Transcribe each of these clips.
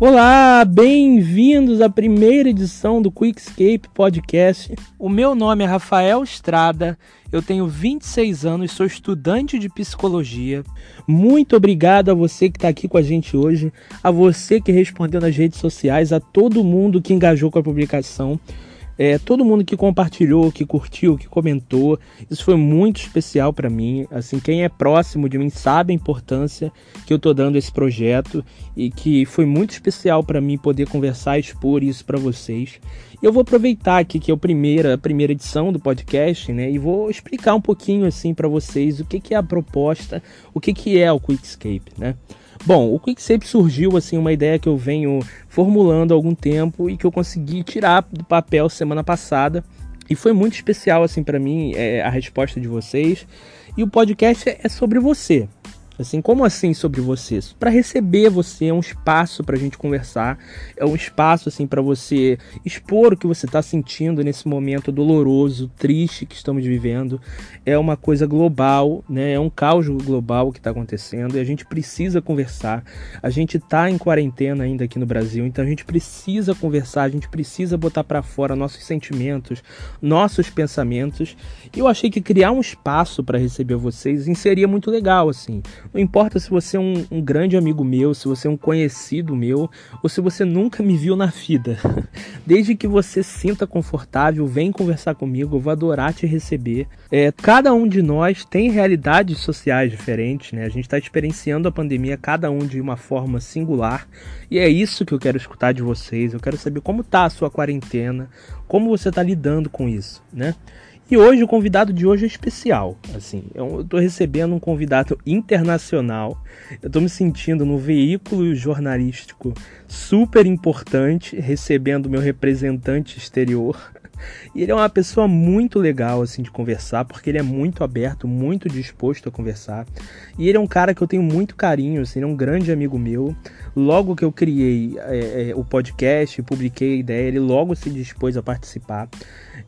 Olá, bem-vindos à primeira edição do Quickscape Podcast. O meu nome é Rafael Estrada, eu tenho 26 anos, sou estudante de psicologia. Muito obrigado a você que está aqui com a gente hoje, a você que respondeu nas redes sociais, a todo mundo que engajou com a publicação. É, todo mundo que compartilhou, que curtiu, que comentou, isso foi muito especial para mim. Assim, quem é próximo de mim sabe a importância que eu tô dando esse projeto e que foi muito especial para mim poder conversar e expor isso para vocês. Eu vou aproveitar aqui que é a primeira, a primeira edição do podcast, né, e vou explicar um pouquinho assim para vocês o que, que é a proposta, o que, que é o Quickscape, né? Bom, o Quickscape surgiu assim uma ideia que eu venho formulando há algum tempo e que eu consegui tirar do papel semana passada e foi muito especial assim para mim é, a resposta de vocês. E o podcast é sobre você, Assim, como assim sobre você? Para receber você, é um espaço para a gente conversar, é um espaço assim para você expor o que você está sentindo nesse momento doloroso, triste que estamos vivendo. É uma coisa global, né? É um caos global que está acontecendo e a gente precisa conversar. A gente está em quarentena ainda aqui no Brasil, então a gente precisa conversar, a gente precisa botar para fora nossos sentimentos, nossos pensamentos. E eu achei que criar um espaço para receber vocês seria muito legal, assim não importa se você é um, um, grande amigo meu, se você é um conhecido meu, ou se você nunca me viu na vida. Desde que você sinta confortável, vem conversar comigo, eu vou adorar te receber. É, cada um de nós tem realidades sociais diferentes, né? A gente está experienciando a pandemia, cada um de uma forma singular. E é isso que eu quero escutar de vocês. Eu quero saber como tá a sua quarentena, como você está lidando com isso, né? E hoje o convidado de hoje é especial. Assim, eu estou recebendo um convidado internacional. Eu estou me sentindo no veículo jornalístico super importante, recebendo meu representante exterior. E ele é uma pessoa muito legal assim de conversar, porque ele é muito aberto, muito disposto a conversar. E ele é um cara que eu tenho muito carinho, assim, ele é um grande amigo meu. Logo que eu criei é, é, o podcast, publiquei a ideia, ele logo se dispôs a participar.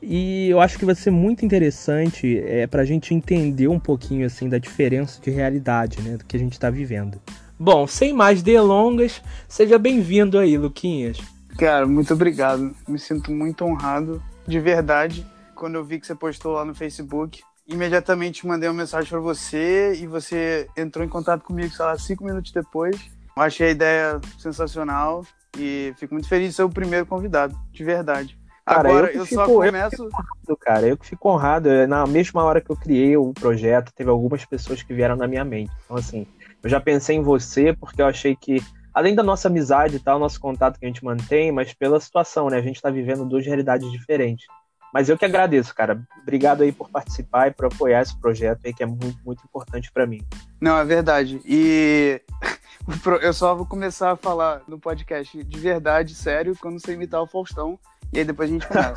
E eu acho que vai ser muito interessante é, para a gente entender um pouquinho assim da diferença de realidade né, do que a gente está vivendo. Bom, sem mais delongas, seja bem-vindo aí, Luquinhas. Cara, muito obrigado. Me sinto muito honrado, de verdade. Quando eu vi que você postou lá no Facebook, imediatamente mandei uma mensagem para você e você entrou em contato comigo, sei lá, cinco minutos depois. Achei a ideia sensacional e fico muito feliz de ser o primeiro convidado, de verdade. Cara, Agora, eu, eu fico, só começo. Eu honrado, cara, eu que fico honrado. Na mesma hora que eu criei o projeto, teve algumas pessoas que vieram na minha mente. Então, assim, eu já pensei em você porque eu achei que, além da nossa amizade e tal, nosso contato que a gente mantém, mas pela situação, né? A gente tá vivendo duas realidades diferentes. Mas eu que agradeço, cara. Obrigado aí por participar e por apoiar esse projeto aí que é muito, muito importante para mim. Não, é verdade. E eu só vou começar a falar no podcast de verdade, sério, quando você imitar o Faustão e aí depois a gente começa.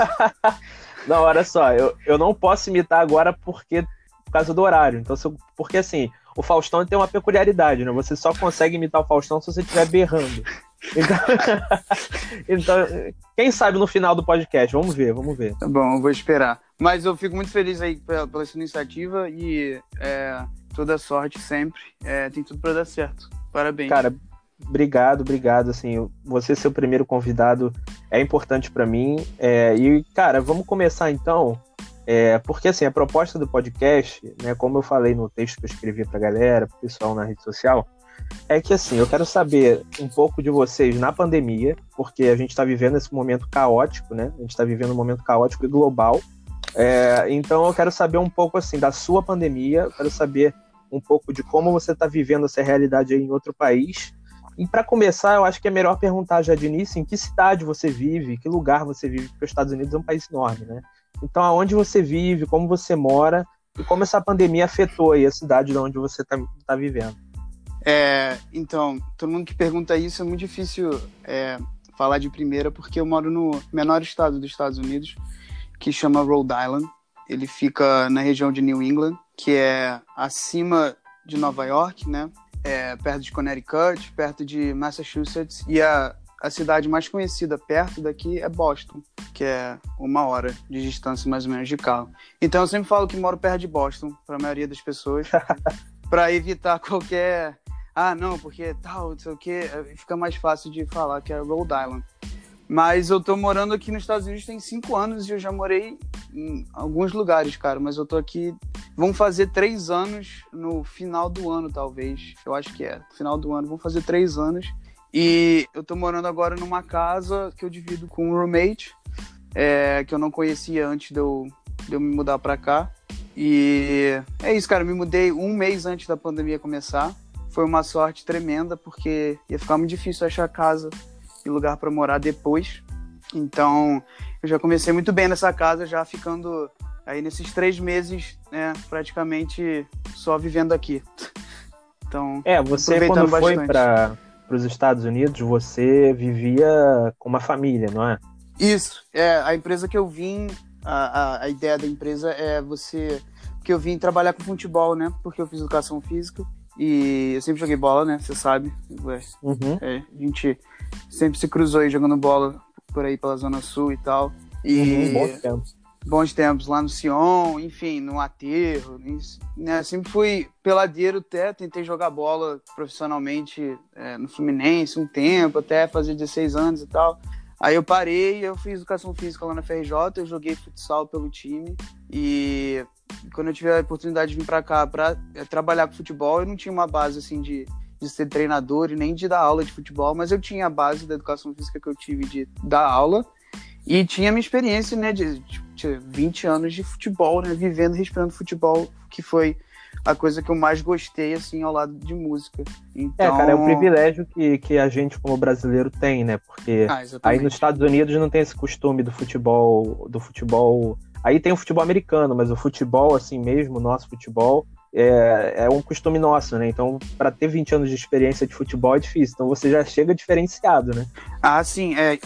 não, olha só, eu, eu não posso imitar agora porque por causa do horário. Então, eu, porque assim, o Faustão tem uma peculiaridade, né? Você só consegue imitar o Faustão se você estiver berrando. Então, então, quem sabe no final do podcast? Vamos ver, vamos ver. Tá bom, eu vou esperar. Mas eu fico muito feliz aí pela, pela sua iniciativa e é, toda sorte sempre. É, tem tudo para dar certo. Parabéns. Cara, obrigado, obrigado. Assim, você ser o primeiro convidado é importante para mim. É, e, cara, vamos começar então. É, porque assim, a proposta do podcast, né, como eu falei no texto que eu escrevi pra galera, pro pessoal na rede social, é que assim, eu quero saber um pouco de vocês na pandemia, porque a gente está vivendo esse momento caótico, né? A gente está vivendo um momento caótico e global. É, então eu quero saber um pouco assim da sua pandemia, quero saber um pouco de como você está vivendo essa realidade aí em outro país e para começar, eu acho que é melhor perguntar já de início em que cidade você vive, que lugar você vive, porque os Estados Unidos é um país enorme, né? Então, aonde você vive, como você mora e como essa pandemia afetou aí a cidade de onde você está tá vivendo. É, então, todo mundo que pergunta isso é muito difícil é, falar de primeira, porque eu moro no menor estado dos Estados Unidos, que chama Rhode Island. Ele fica na região de New England, que é acima de Nova York, né? é, perto de Connecticut, perto de Massachusetts, e a, a cidade mais conhecida perto daqui é Boston, que é uma hora de distância mais ou menos de carro. Então eu sempre falo que moro perto de Boston, para a maioria das pessoas, para evitar qualquer ah, não, porque tal, não sei o que, fica mais fácil de falar que é Rhode Island. Mas eu tô morando aqui nos Estados Unidos tem cinco anos e eu já morei em alguns lugares, cara. Mas eu tô aqui. Vão fazer três anos no final do ano, talvez. Eu acho que é. Final do ano. Vão fazer três anos. E eu tô morando agora numa casa que eu divido com um roommate, é, que eu não conhecia antes de eu, de eu me mudar pra cá. E é isso, cara. Eu me mudei um mês antes da pandemia começar. Foi uma sorte tremenda, porque ia ficar muito difícil achar casa e lugar para morar depois. Então, eu já comecei muito bem nessa casa, já ficando aí nesses três meses, né, praticamente só vivendo aqui. Então, é, você quando foi para os Estados Unidos, você vivia com uma família, não é? Isso. É a empresa que eu vim, a, a, a ideia da empresa é você, que eu vim trabalhar com futebol, né? Porque eu fiz educação física e eu sempre joguei bola, né? Você sabe. Uhum. É, a gente sempre se cruzou aí jogando bola por aí pela Zona Sul e tal. E uhum, bons tempos. Bons tempos lá no Sion, enfim, no aterro. Né? Sempre fui peladeiro até, tentei jogar bola profissionalmente é, no Fluminense um tempo, até fazer 16 anos e tal. Aí eu parei, eu fiz educação física lá na FRJ, eu joguei futsal pelo time e quando eu tive a oportunidade de vir para cá para é, trabalhar com futebol, eu não tinha uma base assim de de ser treinador e nem de dar aula de futebol, mas eu tinha a base da educação física que eu tive de dar aula e tinha minha experiência, né, de, de 20 anos de futebol, né, vivendo, respirando futebol, que foi a coisa que eu mais gostei, assim, ao lado de música. Então... É, cara, é um privilégio que, que a gente, como brasileiro, tem, né? Porque ah, aí nos Estados Unidos não tem esse costume do futebol, do futebol. Aí tem o futebol americano, mas o futebol, assim mesmo, o nosso futebol, é, é um costume nosso, né? Então, para ter 20 anos de experiência de futebol é difícil. Então, você já chega diferenciado, né? Ah, sim. É,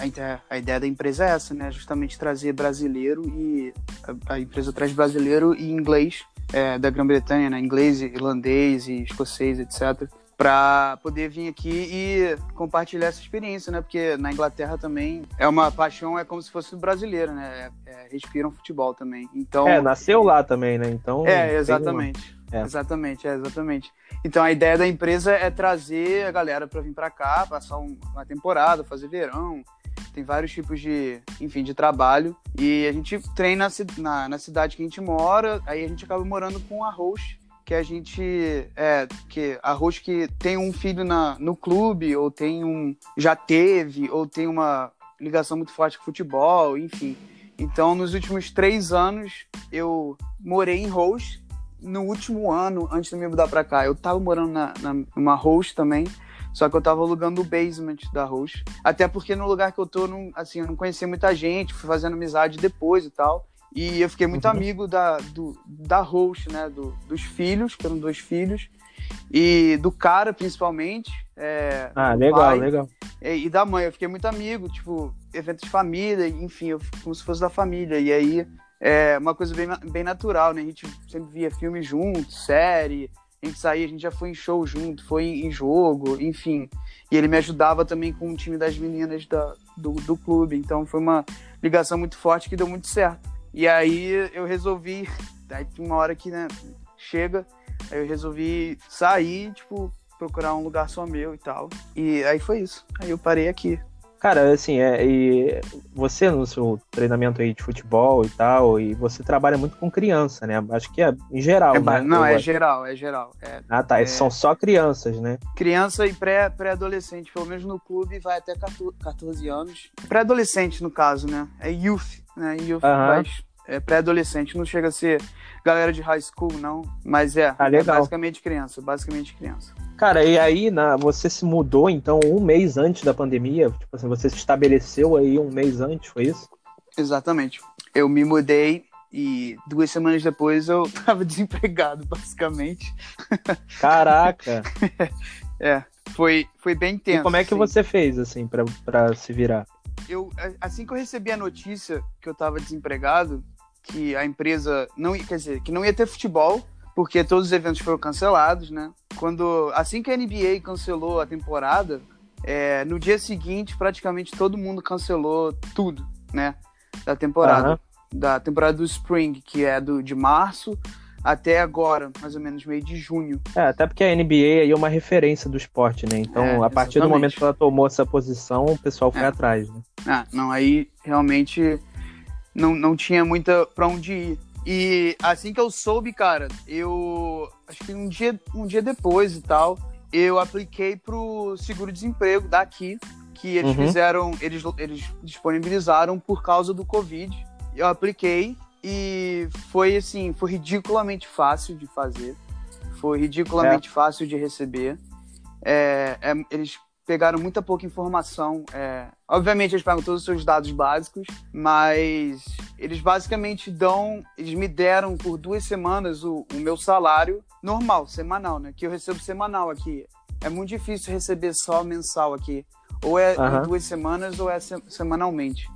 a, ideia da empresa é essa, né? Justamente trazer brasileiro e a, a empresa traz brasileiro e inglês é, da Grã-Bretanha, né? Inglês, irlandês e escocês, etc. Para poder vir aqui e compartilhar essa experiência, né? Porque na Inglaterra também é uma paixão, é como se fosse brasileiro, né? É, é, respiram futebol também. Então. É, nasceu lá também, né? Então. É, exatamente. É. Exatamente, é, exatamente. Então a ideia da empresa é trazer a galera para vir para cá, passar um, uma temporada, fazer verão. Tem vários tipos de, enfim, de trabalho. E a gente treina na, na cidade que a gente mora, aí a gente acaba morando com a host, que a gente é que a host que tem um filho na, no clube ou tem um já teve ou tem uma ligação muito forte com futebol, enfim. Então, nos últimos três anos, eu morei em host no último ano, antes de me mudar pra cá, eu tava morando na, na, numa host também, só que eu tava alugando o basement da host. Até porque no lugar que eu tô, não, assim, eu não conhecia muita gente, fui fazendo amizade depois e tal. E eu fiquei muito uhum. amigo da, do, da host, né? Do, dos filhos, que eram dois filhos. E do cara, principalmente. É, ah, legal, pai, legal. E, e, da mãe, eu fiquei muito amigo, tipo, eventos de família, enfim, eu, como se fosse da família. E aí é uma coisa bem, bem natural, né? A gente sempre via filme junto, série, a gente saía, a gente já foi em show junto, foi em jogo, enfim. E ele me ajudava também com o time das meninas da, do, do clube, então foi uma ligação muito forte que deu muito certo. E aí eu resolvi, aí uma hora que né, chega, aí eu resolvi sair, tipo, procurar um lugar só meu e tal. E aí foi isso. Aí eu parei aqui. Cara, assim, é, e você no seu treinamento aí de futebol e tal, e você trabalha muito com criança, né? Acho que é em geral, é, né? Não, é geral, é geral. É, ah, tá. É... São só crianças, né? Criança e pré-adolescente, pré pelo menos no clube vai até 14 anos. Pré-adolescente, no caso, né? É youth, né? Youth, mas é pré-adolescente, não chega a ser galera de high school, não. Mas é, ah, é basicamente criança, basicamente criança. Cara, e aí na, você se mudou então um mês antes da pandemia? Tipo assim, você se estabeleceu aí um mês antes, foi isso? Exatamente. Eu me mudei e duas semanas depois eu tava desempregado, basicamente. Caraca! é, foi, foi bem tenso. E como é que assim. você fez, assim, pra se virar? Eu, assim que eu recebi a notícia que eu tava desempregado, que a empresa não quer dizer, que não ia ter futebol, porque todos os eventos foram cancelados, né? Quando assim que a NBA cancelou a temporada, é, no dia seguinte praticamente todo mundo cancelou tudo, né? Da temporada, uhum. da temporada do Spring, que é do de março até agora, mais ou menos meio de junho. É, até porque a NBA é uma referência do esporte, né? Então, é, a partir do momento que ela tomou essa posição, o pessoal foi é. atrás, né? Ah, não, aí realmente não, não tinha muita pra onde ir. E assim que eu soube, cara, eu acho que um dia, um dia depois e tal, eu apliquei pro seguro-desemprego daqui, que eles uhum. fizeram, eles, eles disponibilizaram por causa do Covid. Eu apliquei e foi assim, foi ridiculamente fácil de fazer. Foi ridiculamente é. fácil de receber. É, é, eles pegaram muita pouca informação. É, obviamente eles pegam todos os seus dados básicos, mas eles basicamente dão, eles me deram por duas semanas o, o meu salário normal, semanal, né? Que eu recebo semanal aqui. É muito difícil receber só mensal aqui. Ou é uhum. duas semanas ou é semanalmente.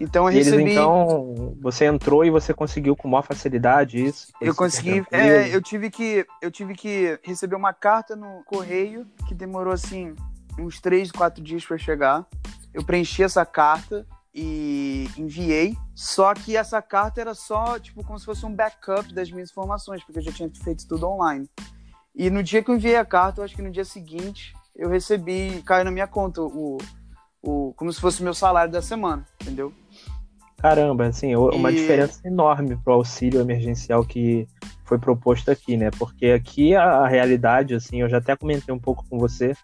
Então eu recebi. Eles, então, você entrou e você conseguiu com maior facilidade isso? Eu consegui. É, eu tive que eu tive que receber uma carta no correio que demorou assim uns três, quatro dias para chegar. Eu preenchi essa carta e enviei. Só que essa carta era só tipo como se fosse um backup das minhas informações, porque eu já tinha feito tudo online. E no dia que eu enviei a carta, eu acho que no dia seguinte eu recebi, caiu na minha conta o, o como se fosse o meu salário da semana, entendeu? Caramba, assim, uma e... diferença enorme pro auxílio emergencial que foi proposto aqui, né? Porque aqui a, a, realidade, assim, eu já até comentei um pouco com você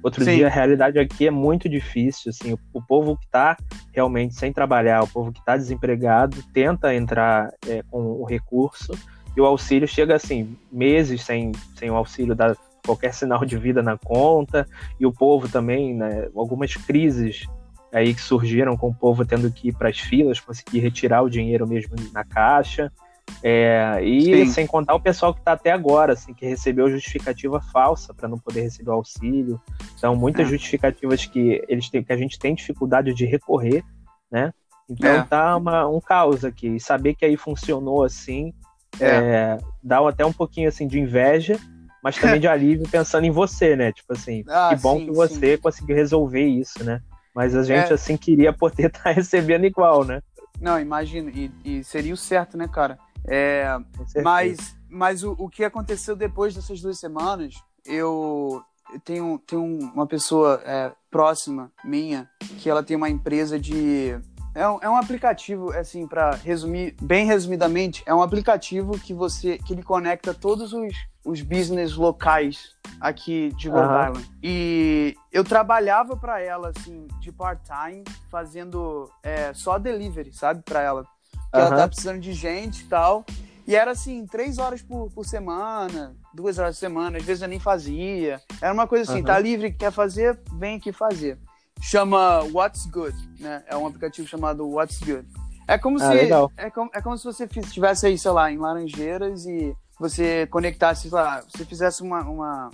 outro Sim. dia, a realidade aqui é muito difícil, assim, o, o, povo que tá realmente sem trabalhar, o povo que tá desempregado, tenta entrar é, com o recurso e o auxílio chega, assim, meses sem, sem o auxílio dar qualquer sinal de vida na conta, e o povo também, né, algumas crises aí que surgiram com o povo tendo que ir para as filas, conseguir retirar o dinheiro mesmo na caixa. É, e Sim. sem contar o pessoal que está até agora, assim, que recebeu justificativa falsa para não poder receber o auxílio. Então, muitas é. justificativas que eles têm, que a gente tem dificuldade de recorrer, né? Então é. tá uma, um caos aqui. E saber que aí funcionou assim é. é dá até um pouquinho assim de inveja, mas também de alívio pensando em você, né? Tipo assim, ah, que bom sim, que você sim. conseguiu resolver isso, né? Mas a gente, é. assim, queria poder estar tá recebendo igual, né? Não, imagino. E, e seria o certo, né, cara? É, mas mas o, o que aconteceu depois dessas duas semanas, eu tenho, tenho uma pessoa é, próxima minha que ela tem uma empresa de é um, é um aplicativo, assim, para resumir, bem resumidamente, é um aplicativo que você que ele conecta todos os, os business locais aqui de Rhode uhum. Island. E eu trabalhava para ela, assim, de part-time, fazendo é, só delivery, sabe, para ela. Porque uhum. ela tá precisando de gente e tal. E era assim, três horas por, por semana, duas horas por semana, às vezes eu nem fazia. Era uma coisa assim, uhum. tá livre, quer fazer, vem aqui fazer chama What's Good, né? É um aplicativo chamado What's Good. É como ah, se legal. é como, é como se você estivesse aí, sei lá, em Laranjeiras e você conectasse, sei lá, você fizesse uma, uma,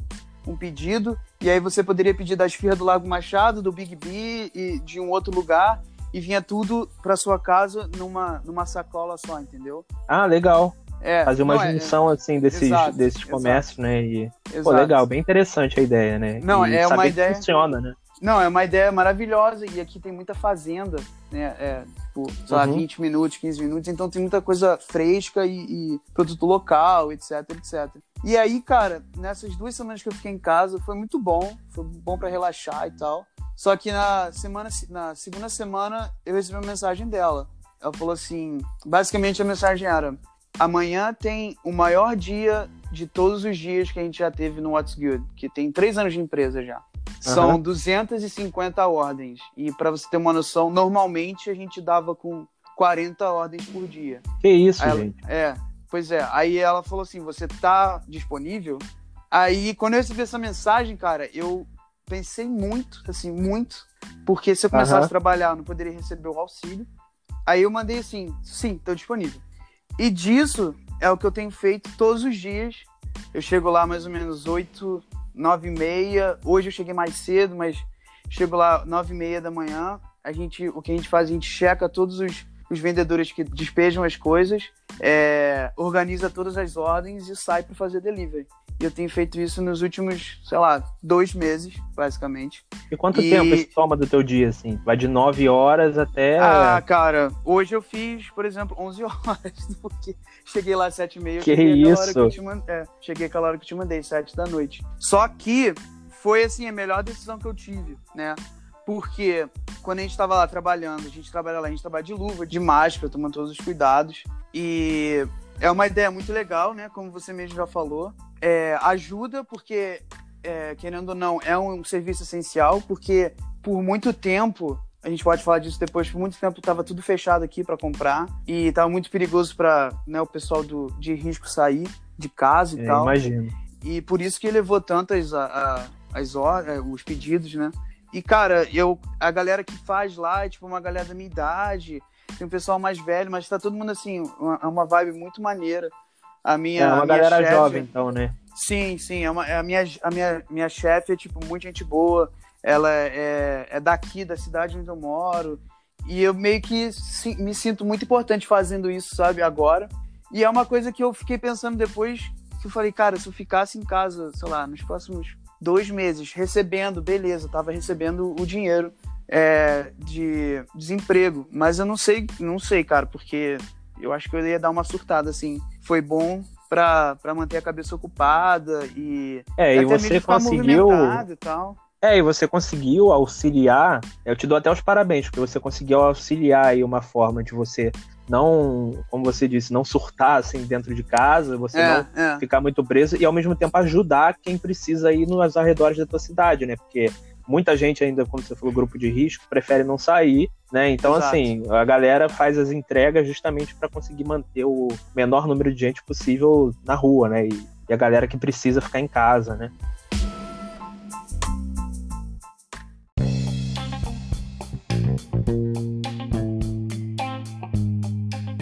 um pedido e aí você poderia pedir da esfirra do Lago Machado, do Big B e de um outro lugar e vinha tudo para sua casa numa, numa sacola só, entendeu? Ah, legal. É, Fazer uma é, junção é, assim desses, exato, desses comércios, exato. né? E, pô, legal, bem interessante a ideia, né? Não, e é uma ideia. funciona, né? Não, é uma ideia maravilhosa e aqui tem muita fazenda, né? É, tipo, sei lá, uhum. 20 minutos, 15 minutos, então tem muita coisa fresca e, e, produto local, etc, etc. E aí, cara, nessas duas semanas que eu fiquei em casa, foi muito bom, foi bom para relaxar e tal. Só que na semana, na segunda semana, eu recebi uma mensagem dela. Ela falou assim, basicamente a mensagem era: amanhã tem o maior dia de todos os dias que a gente já teve no What's Good, que tem três anos de empresa já. São uhum. 250 ordens. E para você ter uma noção, normalmente a gente dava com 40 ordens por dia. Que isso, ela, gente? É, pois é. Aí ela falou assim: você tá disponível? Aí, quando eu recebi essa mensagem, cara, eu pensei muito, assim, muito, porque se eu começasse uhum. a trabalhar, eu não poderia receber o auxílio. Aí eu mandei assim: sim, tô disponível. E disso é o que eu tenho feito todos os dias. Eu chego lá mais ou menos 8, nove e meia. Hoje eu cheguei mais cedo, mas chego lá nove e meia da manhã. A gente, o que a gente faz, a gente checa todos os os vendedores que despejam as coisas, é, organiza todas as ordens e sai para fazer delivery. E eu tenho feito isso nos últimos, sei lá, dois meses, basicamente. E quanto e... tempo isso toma do teu dia, assim? Vai de 9 horas até... Ah, cara, hoje eu fiz, por exemplo, 11 horas, porque cheguei lá às 7 e meia. Que isso? Que eu te mand... é, cheguei aquela hora que eu te mandei, 7 da noite. Só que foi, assim, a melhor decisão que eu tive, né? Porque quando a gente estava lá trabalhando, a gente trabalha lá, a gente trabalha de luva, de máscara, tomando todos os cuidados. E é uma ideia muito legal, né? Como você mesmo já falou. É, ajuda porque, é, querendo ou não, é um serviço essencial, porque por muito tempo a gente pode falar disso depois. Por muito tempo estava tudo fechado aqui para comprar e estava muito perigoso para né, o pessoal do, de risco sair de casa e é, tal. Imagino. E por isso que levou tantas a, a, as, é, os pedidos, né? E cara, eu a galera que faz lá é tipo uma galera da minha idade, tem um pessoal mais velho, mas tá todo mundo assim, uma, uma vibe muito maneira. A minha, é uma galera chefe, jovem, então, né? Sim, sim. É, uma, é a minha, a minha, minha chefe é, tipo, muita gente boa. Ela é, é daqui, da cidade onde eu moro. E eu meio que sim, me sinto muito importante fazendo isso, sabe, agora. E é uma coisa que eu fiquei pensando depois, que eu falei, cara, se eu ficasse em casa, sei lá, nos próximos dois meses, recebendo, beleza, tava recebendo o dinheiro é, de desemprego. Mas eu não sei, não sei, cara, porque eu acho que eu ia dar uma surtada, assim. Foi bom para manter a cabeça ocupada e. É, e você conseguiu. E tal. É, e você conseguiu auxiliar. Eu te dou até os parabéns, porque você conseguiu auxiliar aí uma forma de você não, como você disse, não surtar assim dentro de casa, você é, não é. ficar muito preso e ao mesmo tempo ajudar quem precisa ir nos arredores da tua cidade, né? Porque muita gente ainda, como você falou, grupo de risco, prefere não sair, né? Então, Exato. assim, a galera faz as entregas justamente para conseguir manter o menor número de gente possível na rua, né? E, e a galera que precisa ficar em casa, né?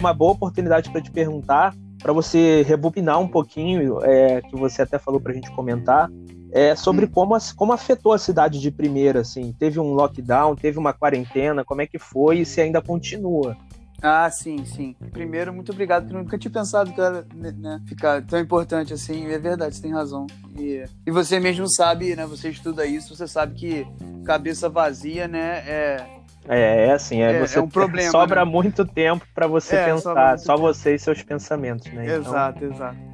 Uma boa oportunidade para te perguntar, para você rebobinar um pouquinho, é, que você até falou para a gente comentar, é, sobre hum. como, como afetou a cidade de primeira, assim. Teve um lockdown, teve uma quarentena, como é que foi e se ainda continua? Ah, sim, sim. Primeiro, muito obrigado, porque eu nunca tinha pensado que era né, ficar tão importante assim. É verdade, você tem razão. E, e você mesmo sabe, né? Você estuda isso, você sabe que cabeça vazia, né? É, é, é assim, é, é, você é um problema, sobra né? muito tempo para você é, pensar, só tempo. você e seus pensamentos, né? Exato, então... exato.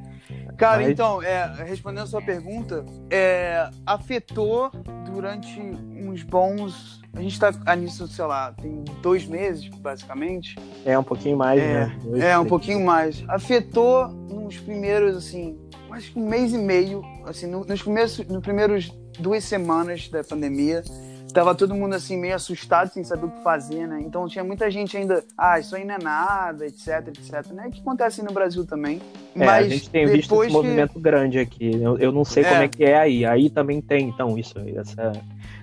Cara, Mas... então, é, respondendo a sua pergunta, é, afetou durante uns bons. A gente tá nisso, sei lá, tem dois meses, basicamente. É, um pouquinho mais, é, né? Dois, é, um pouquinho mais. Afetou nos primeiros, assim, acho que um mês e meio, assim, nos primeiros, nos primeiros duas semanas da pandemia tava todo mundo assim meio assustado sem saber o que fazer, né? Então tinha muita gente ainda, ah, isso aí não é nada, etc, etc, né? Que acontece no Brasil também. É, Mas a gente tem visto esse que... movimento grande aqui. Eu, eu não sei é. como é que é aí. Aí também tem, então, isso, essa.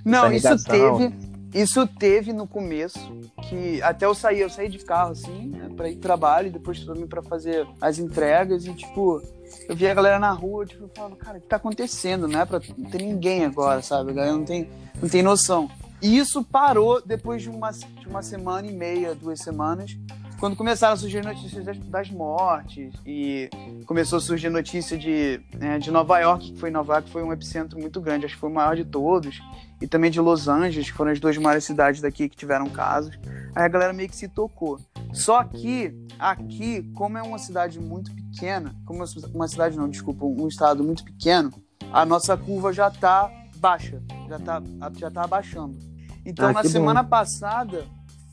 Não, essa isso teve. Isso teve no começo, que até eu saí, eu saí de carro assim, né, para ir trabalho, e depois também para fazer as entregas e tipo, eu vi a galera na rua, tipo, eu falava, cara, o que tá acontecendo? Não é pra não ter ninguém agora, sabe? A galera não tem não tem noção. E isso parou depois de uma, de uma semana e meia, duas semanas, quando começaram a surgir notícias das, das mortes e começou a surgir notícia de, né, de Nova York, que foi Nova York foi um epicentro muito grande, acho que foi o maior de todos, e também de Los Angeles, que foram as duas maiores cidades daqui que tiveram casos. Aí a galera meio que se tocou. Só que aqui, como é uma cidade muito pequena, como uma cidade não, desculpa, um estado muito pequeno, a nossa curva já está baixa, já tá, já tá abaixando. Então, ah, na semana bom. passada,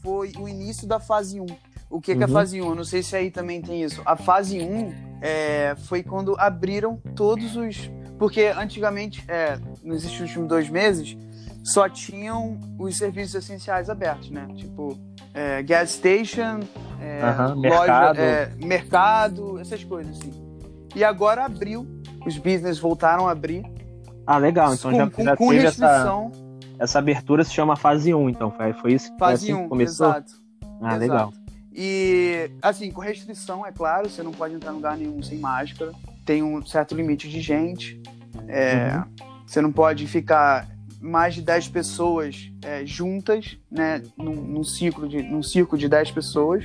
foi o início da fase 1. O que, uhum. que é a uhum. fase 1? Eu não sei se aí também tem isso. A fase 1 é, foi quando abriram todos os. Porque antigamente, é, nos últimos dois meses, só tinham os serviços essenciais abertos, né? Tipo, é, gas station, é, uhum, loja, mercado. É, mercado, essas coisas assim. E agora abriu, os business voltaram a abrir ah, legal. Então com, já, com, já com teve essa, essa abertura se chama fase 1, então. Foi, foi isso que fase assim 1, começou? Exato. Ah, exato. legal. E, assim, com restrição, é claro, você não pode entrar em lugar nenhum sem máscara. Tem um certo limite de gente. É, uhum. Você não pode ficar mais de 10 pessoas é, juntas, né, num, num, ciclo de, num círculo de 10 pessoas.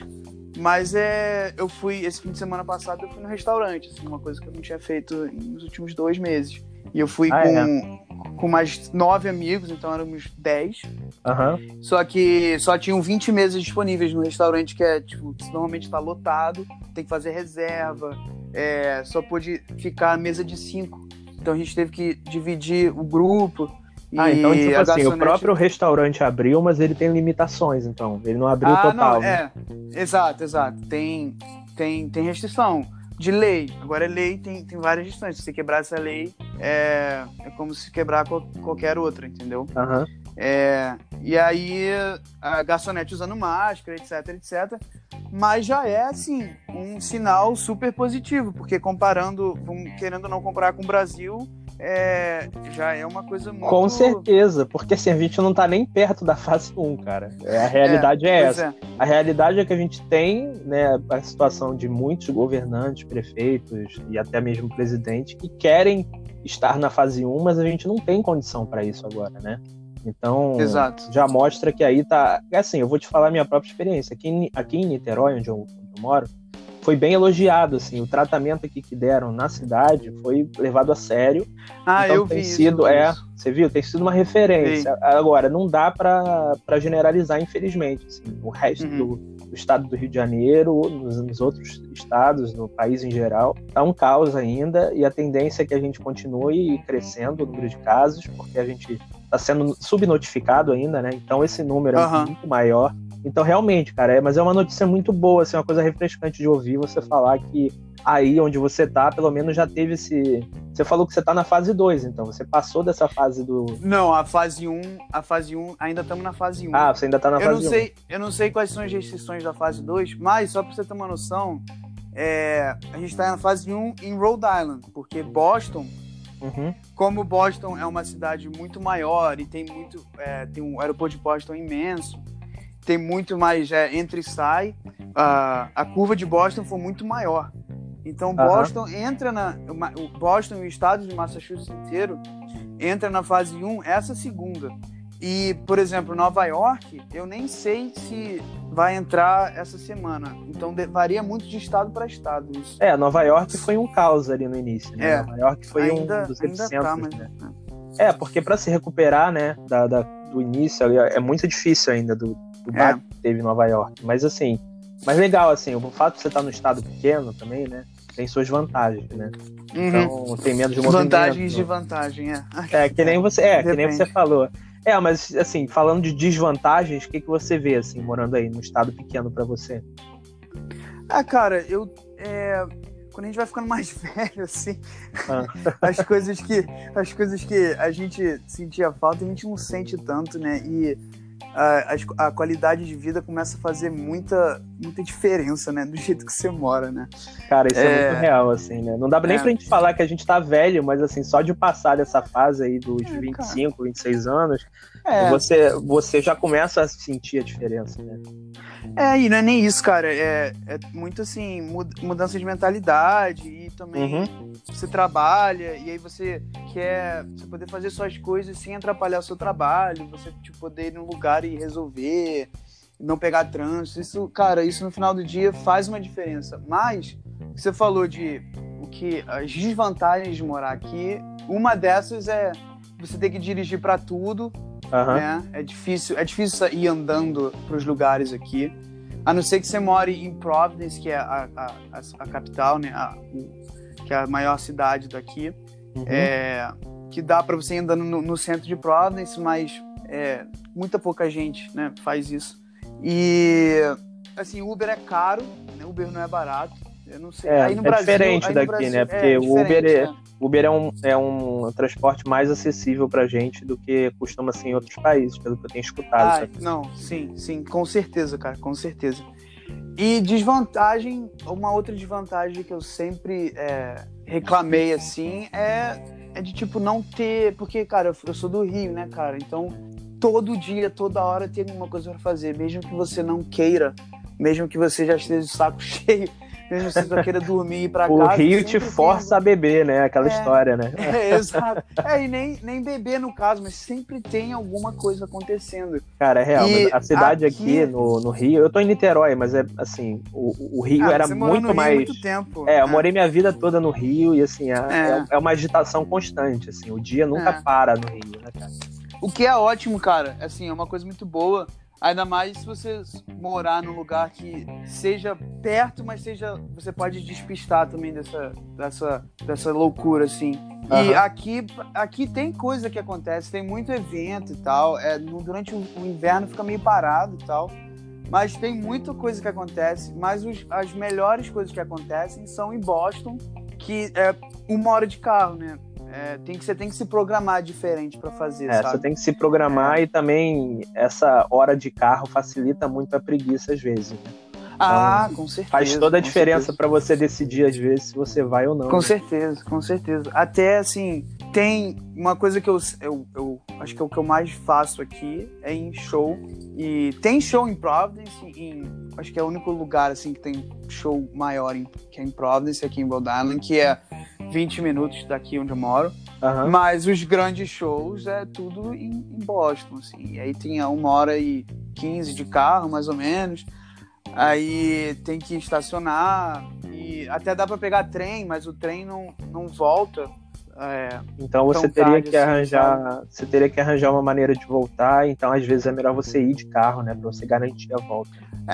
Mas é, eu fui, esse fim de semana passado, eu fui no restaurante, assim, uma coisa que eu não tinha feito nos últimos dois meses. E eu fui ah, com, é? com mais nove amigos, então éramos dez. Uhum. Só que só tinham 20 mesas disponíveis no restaurante, que é, tipo, normalmente está lotado, tem que fazer reserva, é, só pôde ficar a mesa de cinco. Então a gente teve que dividir o grupo. Ah, então, tipo assim, garçonete... o próprio restaurante abriu, mas ele tem limitações, então. Ele não abriu ah, total. Não, né? É, exato, exato. Tem, tem, tem restrição de lei. Agora é lei, tem, tem várias restrições. Se você quebrar essa lei, é, é como se quebrar qualquer outra, entendeu? Uhum. É, e aí, a garçonete usando máscara, etc, etc. Mas já é, assim, um sinal super positivo, porque comparando, querendo ou não comparar com o Brasil, é, já é uma coisa muito. Com certeza, porque assim, a gente não tá nem perto da fase 1, cara. É, a realidade é, é essa. É. A realidade é que a gente tem né, a situação de muitos governantes, prefeitos e até mesmo presidente que querem estar na fase 1, mas a gente não tem condição para isso agora, né? Então, Exato. já mostra que aí tá. É assim, eu vou te falar a minha própria experiência. Aqui em, aqui em Niterói, onde eu, onde eu moro, foi bem elogiado, assim, o tratamento aqui que deram na cidade foi levado a sério. Ah, então, eu tem vi sido, isso, é, você viu, tem sido uma referência. Agora, não dá para generalizar, infelizmente, assim, o resto uhum. do, do, estado do Rio de Janeiro, nos, nos, outros estados, no país em geral, tá um caos ainda e a tendência é que a gente continue crescendo o número de casos, porque a gente está sendo subnotificado ainda, né? Então esse número uhum. é muito maior. Então, realmente, cara, é, mas é uma notícia muito boa, assim, uma coisa refrescante de ouvir você falar que aí onde você tá, pelo menos já teve esse. Você falou que você tá na fase 2, então você passou dessa fase do. Não, a fase 1, um, a fase 1, um, ainda estamos na fase 1. Um. Ah, você ainda tá na eu fase 1. Não sei. Eu não sei quais são as restrições da fase 2, mas só pra você ter uma noção, é, a gente tá na fase 1 em Rhode Island, porque Boston. Uhum. Como Boston é uma cidade muito maior e tem muito. É, tem um aeroporto de Boston imenso tem muito mais é, entra e sai. A, a curva de Boston foi muito maior. Então Boston uhum. entra na. Boston e o estado de Massachusetts inteiro entra na fase 1 essa segunda. E, por exemplo, Nova York, eu nem sei se vai entrar essa semana. Então varia muito de estado para estado. Isso. É, Nova York foi um caos ali no início. Né? É, Nova York foi ainda, um dos epicentros. Tá, mas... né? É, porque para se recuperar, né, da, da, do início é muito difícil ainda do, é. que teve em Nova York. Mas assim, mas legal, assim, o fato de você estar no estado pequeno também, né? Tem suas vantagens, né? Uhum. Então tem menos de movimento. Vantagens de vantagem, é. É, que nem você, é, que nem você falou. É, mas assim, falando de desvantagens, o que, que você vê, assim, morando aí no estado pequeno para você? Ah, cara, eu. É, quando a gente vai ficando mais velho, assim, ah. as coisas que. As coisas que a gente sentia falta, a gente não sente tanto, né? E a, a, qualidade de vida começa a fazer muita, muita diferença, né? Do jeito que você mora, né? Cara, isso é, é muito real, assim, né? Não dá nem é. pra gente falar que a gente tá velho, mas assim, só de passar dessa fase aí dos é, 25, cara. 26 anos, é. você, você já começa a sentir a diferença, né? É, e não é nem isso, cara. É, é muito assim, mudança de mentalidade e também uhum. você trabalha e aí você quer você poder fazer suas coisas sem atrapalhar o seu trabalho, você tipo, poder ir num lugar e resolver, não pegar trânsito. Isso, cara, isso no final do dia faz uma diferença. Mas você falou de o que as desvantagens de morar aqui, uma dessas é você ter que dirigir para tudo Uhum. Né? É difícil, é difícil ir andando para os lugares aqui. A não ser que você more em Providence, que é a, a, a, a capital, né? A, que é a maior cidade daqui. Uhum. É, que dá para você ir andando no, no, centro de Providence, mas é, muita pouca gente né, faz isso. E assim, Uber é caro, né? Uber não é barato. Eu não sei. É, aí no é Brasil, diferente daqui, Brasil, né? Porque é, o Uber é, né? Uber é um, é um transporte mais acessível pra gente do que costuma ser em outros países, pelo que eu tenho escutado. Ah, não, sim, sim, com certeza, cara, com certeza. E desvantagem, uma outra desvantagem que eu sempre é, reclamei, assim, é, é de, tipo, não ter... Porque, cara, eu sou do Rio, né, cara? Então, todo dia, toda hora tem alguma coisa para fazer, mesmo que você não queira, mesmo que você já esteja de saco cheio mesmo se você queira dormir e pra o casa. O Rio te força tem... a beber, né? Aquela é, história, né? É, exato. É, e nem, nem beber no caso, mas sempre tem alguma coisa acontecendo. Cara, é real. a cidade aqui, aqui no, no, Rio, eu tô em Niterói, mas é assim, o, o Rio ah, era muito mais. Muito tempo. É, eu morei minha vida toda no Rio e assim, é, é. é uma agitação constante, assim, o dia nunca é. para no Rio, né, cara? O que é ótimo, cara, assim, é uma coisa muito boa. Ainda mais se você morar num lugar que seja perto, mas seja. Você pode despistar também dessa, dessa, dessa loucura, assim. Uhum. E aqui, aqui tem coisa que acontece, tem muito evento e tal. É, no, durante o, o, inverno fica meio parado e tal. Mas tem muita coisa que acontece. Mas os, as melhores coisas que acontecem são em Boston, que é uma hora de carro, né? É, tem que, você tem que se programar diferente para fazer, é, sabe? Você tem que se programar é. e também essa hora de carro facilita muito a preguiça às vezes. Né? Ah, então, com certeza. Faz toda a diferença para você decidir às vezes se você vai ou não. Com né? certeza, com certeza. Até assim, tem uma coisa que eu, eu, eu, acho que é o que eu mais faço aqui é em show. E tem show em Providence, em, acho que é o único lugar assim que tem show maior em, que é em Providence, aqui em Rhode Island, que é 20 minutos daqui onde eu moro. Uhum. Mas os grandes shows é tudo em, em, Boston, assim. E aí tinha uma hora e 15 de carro, mais ou menos. Aí tem que estacionar. E até dá para pegar trem, mas o trem não, não volta. É, então você teria que assim, arranjar, sabe? você teria que arranjar uma maneira de voltar. Então às vezes é melhor você ir de carro, né, para você garantir a volta.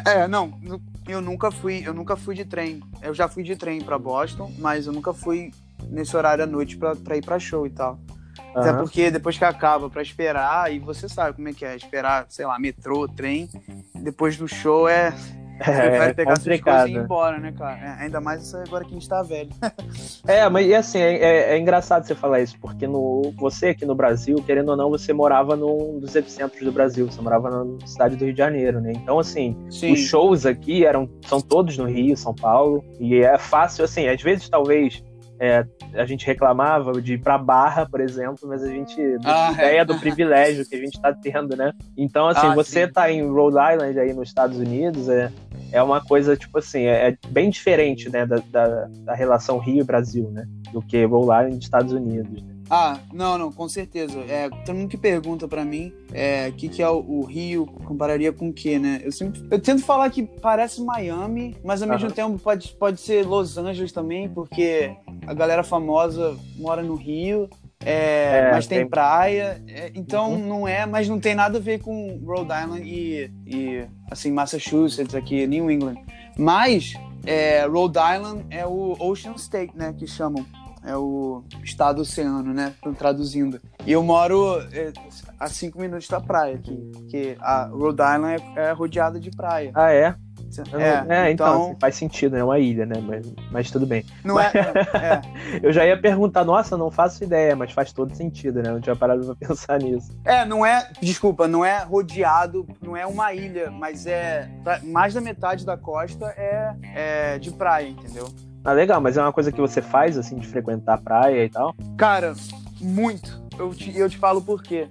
É, não, eu nunca fui, eu nunca fui de trem. Eu já fui de trem para Boston, mas eu nunca fui nesse horário à noite pra, ir pra show e tal. Uhum. Até porque depois que acaba pra esperar, e você sabe como é que é, esperar, sei lá, metrô, trem, depois do show é. Você é, vai pegar suas coisas e ir embora, né, cara? É, ainda mais agora que a gente tá velho. é, mas e assim, é, é, é, engraçado você falar isso, porque no, você aqui no Brasil, querendo ou não, você morava num dos epicentros do Brasil, você morava na cidade do Rio de Janeiro, né? Então, assim, Sim. os shows aqui eram, são todos no Rio, São Paulo, e é fácil, assim, às vezes talvez é, a gente reclamava de ir para Barra, por exemplo, mas a gente ah, ideia é. do privilégio que a gente está tendo, né? Então, assim, ah, você sim. tá em Rhode Island aí nos Estados Unidos é, é uma coisa tipo assim é, é bem diferente, né, da, da, da relação Rio Brasil, né, do que Rhode Island Estados Unidos. Né? Ah, não, não, com certeza. É, todo mundo que pergunta para mim o é, que, que é o, o, Rio, compararia com o quê, né? Eu sempre eu tento falar que parece Miami, mas ao mesmo tempo pode, pode ser Los Angeles também, porque a galera famosa mora no Rio. É, é, mas tem, tem... praia, é, então uhum. não é, mas não tem nada a ver com Rhode Island e, e assim Massachusetts aqui, New England. Mas é, Rhode Island é o Ocean State, né, que chamam é o estado oceano, né? Traduzindo. E eu moro é, a cinco minutos da praia aqui, porque a Rhode Island é, é rodeada de praia. Ah, é? É, é, então, então faz sentido, é uma ilha, né? Mas, mas tudo bem. Não é, é. eu já ia perguntar, nossa, não faço ideia, mas faz todo sentido, né? Não tinha parado pra pensar nisso. É, não é, desculpa, não é rodeado, não é uma ilha, mas é mais da metade da costa é, é de praia, entendeu? Ah, legal, mas é uma coisa que você faz, assim, de frequentar a praia e tal? Cara, muito. Eu te, eu te falo por quê.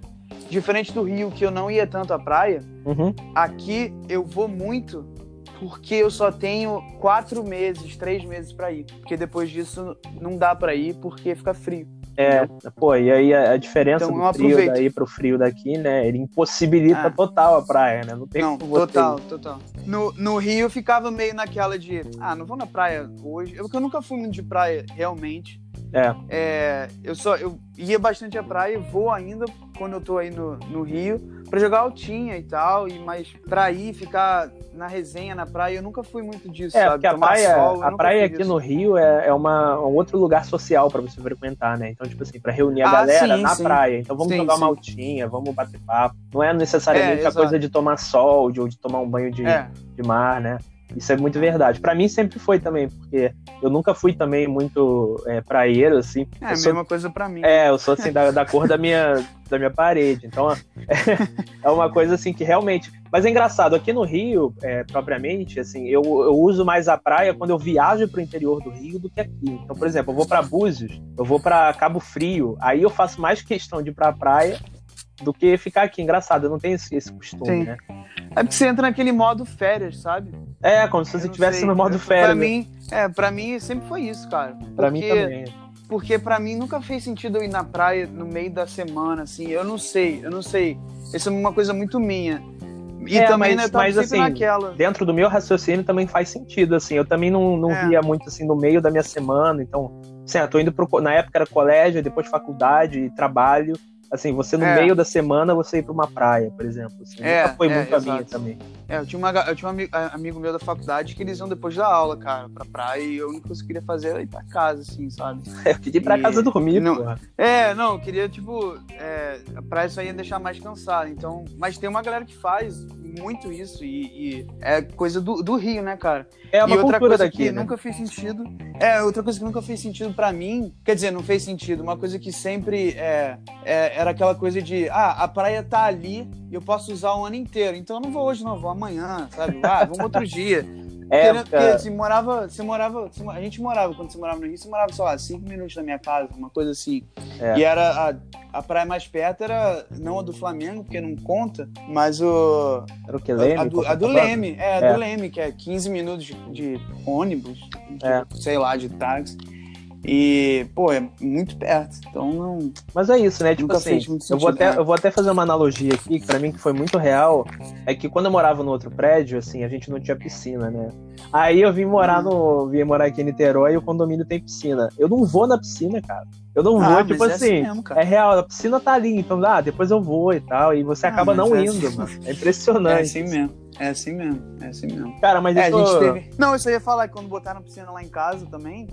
Diferente do Rio, que eu não ia tanto à praia, uhum. aqui eu vou muito porque eu só tenho quatro meses, três meses para ir. Porque depois disso não dá para ir porque fica frio. É, pô, e aí a, a diferença então, do frio aproveito. daí pro frio daqui, né? Ele impossibilita ah. total a praia, né? Não tem Não, total, total. No, no Rio eu ficava meio naquela de, ah, não vou na praia hoje. Eu, porque eu nunca fui muito de praia, realmente. É. é. eu só eu ia bastante à praia, vou ainda quando eu tô aí no, no Rio para jogar altinha e tal, e mas para ir ficar na resenha na praia, eu nunca fui muito disso, é, sabe? Porque a Tomar praia, sol, a praia aqui disso. no Rio é, é uma, um outro lugar social para você frequentar, né? Então, tipo assim, para reunir a ah, galera sim, na sim. praia. Então, vamos sim, jogar uma altinha, vamos bater papo. Não é necessariamente é, a coisa de tomar sol, de, ou de tomar um banho de, é. de mar, né? Isso é muito verdade. Para mim sempre foi também, porque eu nunca fui também muito é, praieiro, assim. É a sou, mesma coisa para mim. É, eu sou assim da, da cor da minha, da minha parede. Então é, é, uma coisa assim que realmente. Mas é engraçado, aqui no Rio, é, propriamente, assim, eu, eu uso mais a praia quando eu viajo para o interior do Rio do que aqui. Então, por exemplo, eu vou para Búzios, eu vou para Cabo Frio, aí eu faço mais questão de ir para a praia do que ficar aqui. Engraçado, eu não tenho esse, esse costume, Sim. né? É porque você entra naquele modo férias, sabe? É, como se você estivesse no modo férias. Pra mim, é, pra mim sempre foi isso, cara. Pra mim também. Porque pra mim nunca fez sentido eu ir na praia no meio da semana, assim. Eu não sei, eu não sei. Isso é uma coisa muito minha. E é, também, mas, né, mas assim, naquela. dentro do meu raciocínio também faz sentido, assim. Eu também não, não é. via muito, assim, no meio da minha semana. Então, assim, eu tô indo pro... Na época era colégio, depois faculdade, trabalho. Assim, você no é. meio da semana você ir para uma praia, por exemplo. Assim, é, foi é, muito exato. a minha também. É, eu tinha, uma, eu tinha um amigo, amigo meu da faculdade que eles iam depois da aula, cara, pra praia, e eu único que eu queria fazer era ir pra casa, assim, sabe? eu queria ir pra e... casa dormir, não, porra. É, não, eu queria, tipo, é, a praia só ia deixar mais cansado, então... Mas tem uma galera que faz muito isso, e, e é coisa do, do Rio, né, cara? É uma e outra coisa daqui, que né? nunca fez sentido... É, outra coisa que nunca fez sentido para mim, quer dizer, não fez sentido, uma coisa que sempre é, é, era aquela coisa de, ah, a praia tá ali e eu posso usar o ano inteiro, então eu não vou hoje, não, vou amanhã, sabe? Ah, vamos outro dia. É, porque, porque assim, morava, você morava, a gente morava, quando você morava no Rio, você morava, sei lá, cinco minutos da minha casa, uma coisa assim. É. E era a, a praia mais perto era não a do Flamengo, porque não conta, mas o. Era o que? Leme? A, do, a do Leme, é, a é. do Leme, que é 15 minutos de, de ônibus, de, é. sei lá, de táxi. E, pô, é muito perto. Então não. Mas é isso, né? Tipo assim, eu vou, até, eu vou até fazer uma analogia aqui, que pra mim que foi muito real. É que quando eu morava no outro prédio, assim, a gente não tinha piscina, né? Aí eu vim morar no. Vim morar aqui em Niterói e o condomínio tem piscina. Eu não vou na piscina, cara. Eu não ah, vou, tipo é assim, assim mesmo, é real, a piscina tá ali, então, ah, depois eu vou e tal, e você ah, acaba não é indo, assim. mano. É impressionante. É assim mesmo. É assim mesmo, é assim mesmo. Cara, mas é, a gente teve... Não, isso eu ia falar que quando botaram piscina lá em casa também,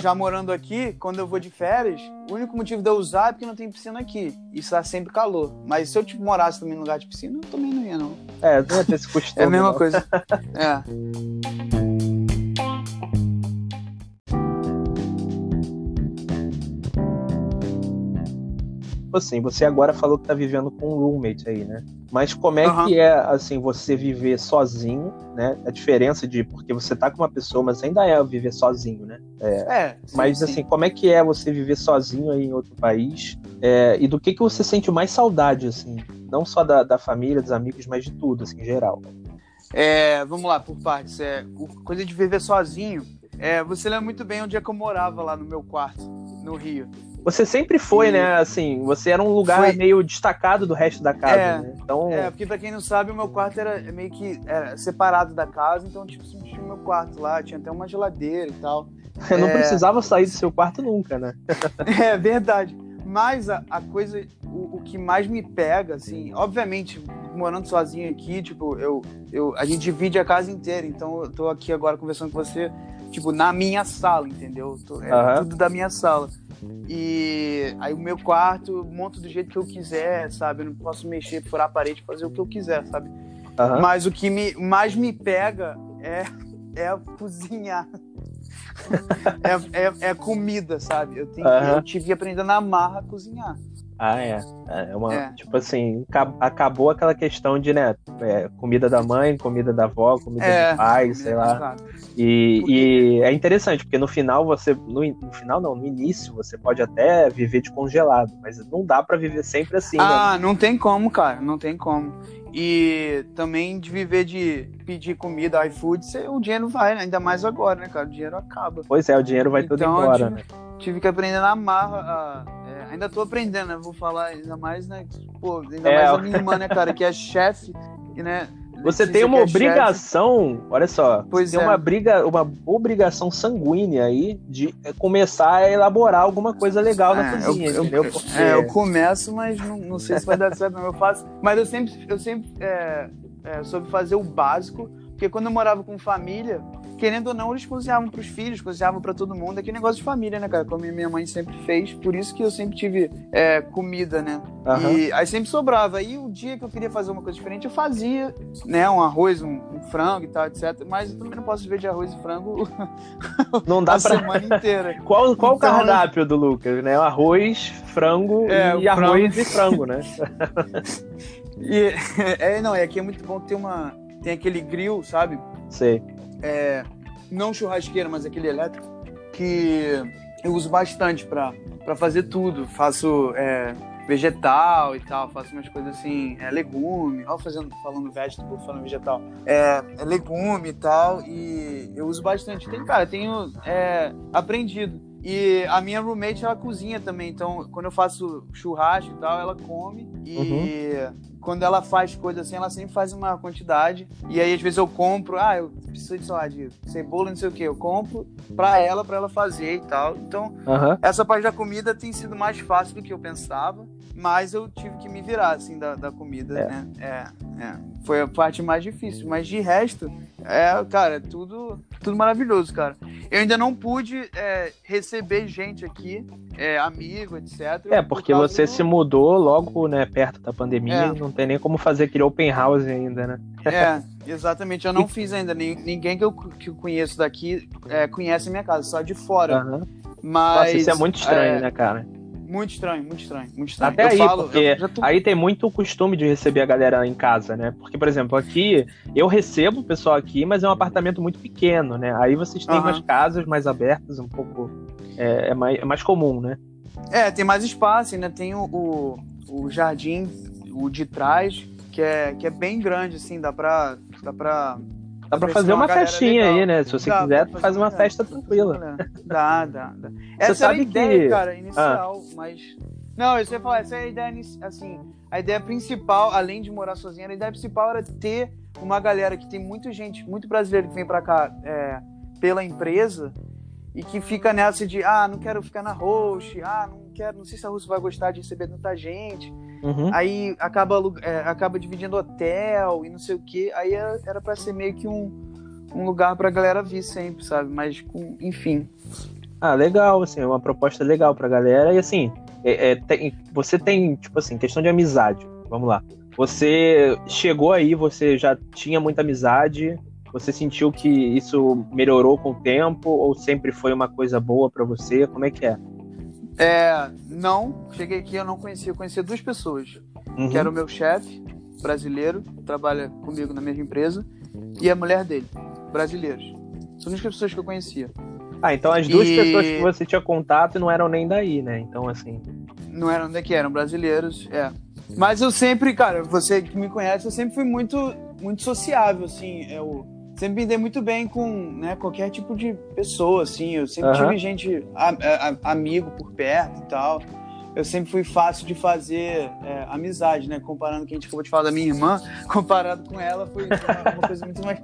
já morando aqui, quando eu vou de férias, o único motivo de eu usar é porque não tem piscina aqui. Isso tá sempre calor. Mas se eu tipo, morasse também no lugar de piscina, eu também não ia, não. É, não ia ter esse costume. é a mesma não. coisa. é. Assim, você agora falou que tá vivendo com um roommate aí, né? Mas como é uhum. que é, assim, você viver sozinho, né? A diferença de, porque você tá com uma pessoa, mas ainda é viver sozinho, né? É, é sim, mas, sim. assim, como é que é você viver sozinho aí em outro país? É, e do que que você sente mais saudade, assim? Não só da, da família, dos amigos, mas de tudo, assim, em geral. É, vamos lá, por partes. É, coisa de viver sozinho. É, você lembra muito bem onde é que eu morava lá no meu quarto, no Rio. Você sempre foi, e... né? Assim, você era um lugar foi... meio destacado do resto da casa, é, né? Então... É, porque pra quem não sabe, o meu quarto era meio que era separado da casa, então, tipo, sempre tinha o meu quarto lá, tinha até uma geladeira e tal. Eu não é... precisava sair do seu quarto nunca, né? é verdade. Mas a, a coisa, o, o, que mais me pega, assim, obviamente, morando sozinho aqui, tipo, eu, eu, a gente divide a casa inteira, então eu tô aqui agora conversando com você, tipo, na minha sala, entendeu? Tô, é uhum. tudo da minha sala. E aí o meu quarto monto do jeito que eu quiser, sabe? Eu não posso mexer, furar a parede, fazer o que eu quiser, sabe? Uhum. Mas o que me, mais me pega é, é cozinhar. é, é, é, comida, sabe? Eu, tenho, uhum. eu tive que aprender na marra a cozinhar. Ah, é. É uma. É. Tipo assim, acabou aquela questão de, né? É, comida da mãe, comida da avó, comida é, do pai, sei lá. E, e, é interessante, porque no final você. No, no, final não, no início você pode até viver de congelado, mas não dá para viver sempre assim. Né? Ah, né? não tem como, cara. Não tem como. E também de viver de pedir comida, iFood, o dinheiro vai, né? ainda mais agora, né, cara? O dinheiro acaba. Pois é, o dinheiro vai então, tudo embora, tive, né? Tive que aprender na marra a ainda tô aprendendo, né? Vou falar ainda mais, né? Pô, ainda é, mais a minha irmã, né, cara, que é chefe, né? Você tem uma é obrigação, chefe. olha só, pois tem é. uma, briga, uma obrigação sanguínea aí de começar a elaborar alguma coisa legal é, na cozinha, eu, entendeu? Porque... É, eu começo, mas não, não sei se vai dar certo, não. Eu faço, mas eu sempre, eu sempre é, é, soube fazer o básico, porque quando eu morava com família, querendo ou não, eles cozinhavam para os filhos, cozinhavam para todo mundo. Aquele negócio de família, né, cara? Como minha mãe sempre fez, por isso que eu sempre tive é, comida, né? Uhum. E aí sempre sobrava. Aí o dia que eu queria fazer uma coisa diferente, eu fazia, né? Um arroz, um, um frango e tal, etc. Mas eu também não posso viver de arroz e frango não dá a pra... semana inteira. qual qual então, o cardápio do Lucas, né? Arroz, frango é, e arroz frango... e frango, né? e, é, não, é aqui é muito bom ter uma. Tem aquele grill, sabe? Sei é, não churrasqueira, mas aquele elétrico, que eu uso bastante para fazer tudo. Faço é, vegetal e tal, faço umas coisas assim, é, legume, ó, fazendo, falando vegetable, falando vegetal, é, é, legume e tal, e eu uso bastante. Tem, cara, tenho é, aprendido. E a minha roommate, ela cozinha também, então quando eu faço churrasco e tal, ela come e uhum quando ela faz coisa assim, ela sempre faz uma quantidade. E aí, às vezes, eu compro, ah, eu preciso de, sei lá, de cebola, não sei o que, eu compro pra ela, pra ela fazer e tal. Então, uhum. essa parte da comida tem sido mais fácil do que eu pensava, mas eu tive que me virar, assim, da, da comida, é. né? É, é. Foi a parte mais difícil. Mas de resto, é, cara, tudo, tudo maravilhoso, cara. Eu ainda não pude é, receber gente aqui, é, amigo, etc. É, porque por você do... se mudou logo, né, perto da pandemia, é. não tem nem como fazer aquele open house ainda, né? É, exatamente. Eu não fiz ainda. Ninguém que eu, que eu conheço daqui é, conhece a minha casa, só de fora. Uhum. Mas. Nossa, isso é muito estranho, é, né, cara? Muito estranho, muito estranho, muito estranho. Até eu aí, falo, porque tô... aí tem muito costume de receber a galera em casa, né? Porque, por exemplo, aqui, eu recebo o pessoal aqui, mas é um apartamento muito pequeno, né? Aí vocês têm uhum. umas casas mais abertas, um pouco. É, é, mais, é mais comum, né? É, tem mais espaço, ainda tem o, o, o jardim, o de trás, que é, que é bem grande, assim, dá pra. Dá pra Dá pra fazer uma, festinha legal. aí, né? Se você dá, quiser, faz uma festa tranquila. Dá, dá, dá. Essa você sabe a ideia, que... cara, inicial, ah. mas. Não, eu sei falar, essa é a ideia, assim, a ideia principal, além de morar sozinha, a ideia principal era ter uma galera que tem muita gente, muito brasileiro que vem pra cá é, pela empresa e que fica nessa de, ah, não quero ficar na host, ah, não quero, não sei se a Rússia vai gostar de receber tanta gente. Uhum. Aí acaba, é, acaba dividindo hotel e não sei o que. Aí é, era para ser meio que um, um lugar pra galera vir sempre, sabe? Mas, com, enfim. Ah, legal, assim, é uma proposta legal pra galera. E assim, é, é, tem, você tem, tipo assim, questão de amizade. Vamos lá. Você chegou aí, você já tinha muita amizade. Você sentiu que isso melhorou com o tempo ou sempre foi uma coisa boa para você? Como é que é? É, não, cheguei aqui, eu não conhecia, eu conhecia duas pessoas, uhum. que era o meu chefe, brasileiro, trabalha comigo na mesma empresa, e a mulher dele, brasileiros. São as pessoas que eu conhecia. Ah, então as duas e... pessoas que você tinha contato não eram nem daí, né? Então, assim... Não eram daqui, eram brasileiros, é. Mas eu sempre, cara, você que me conhece, eu sempre fui muito, muito sociável, assim, eu sempre me dei muito bem com né, qualquer tipo de pessoa, assim. Eu sempre uhum. tive gente, a, a, amigo por perto e tal. Eu sempre fui fácil de fazer é, amizade, né? Comparando o que a gente acabou de falar da minha irmã, comparado com ela, foi uma coisa muito mais,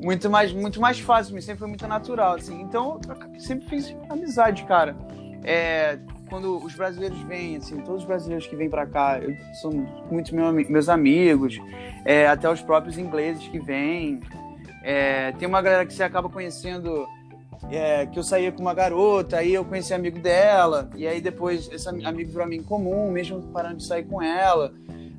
muito mais, muito mais fácil, mas sempre foi muito natural, assim. Então, eu sempre fiz amizade, cara. É, quando os brasileiros vêm, assim, todos os brasileiros que vêm para cá, eu, são muitos meu, meus amigos, é, até os próprios ingleses que vêm. É, tem uma galera que você acaba conhecendo, é, que eu saía com uma garota, aí eu conheci amigo dela, e aí depois esse amigo virou amigo comum, mesmo parando de sair com ela.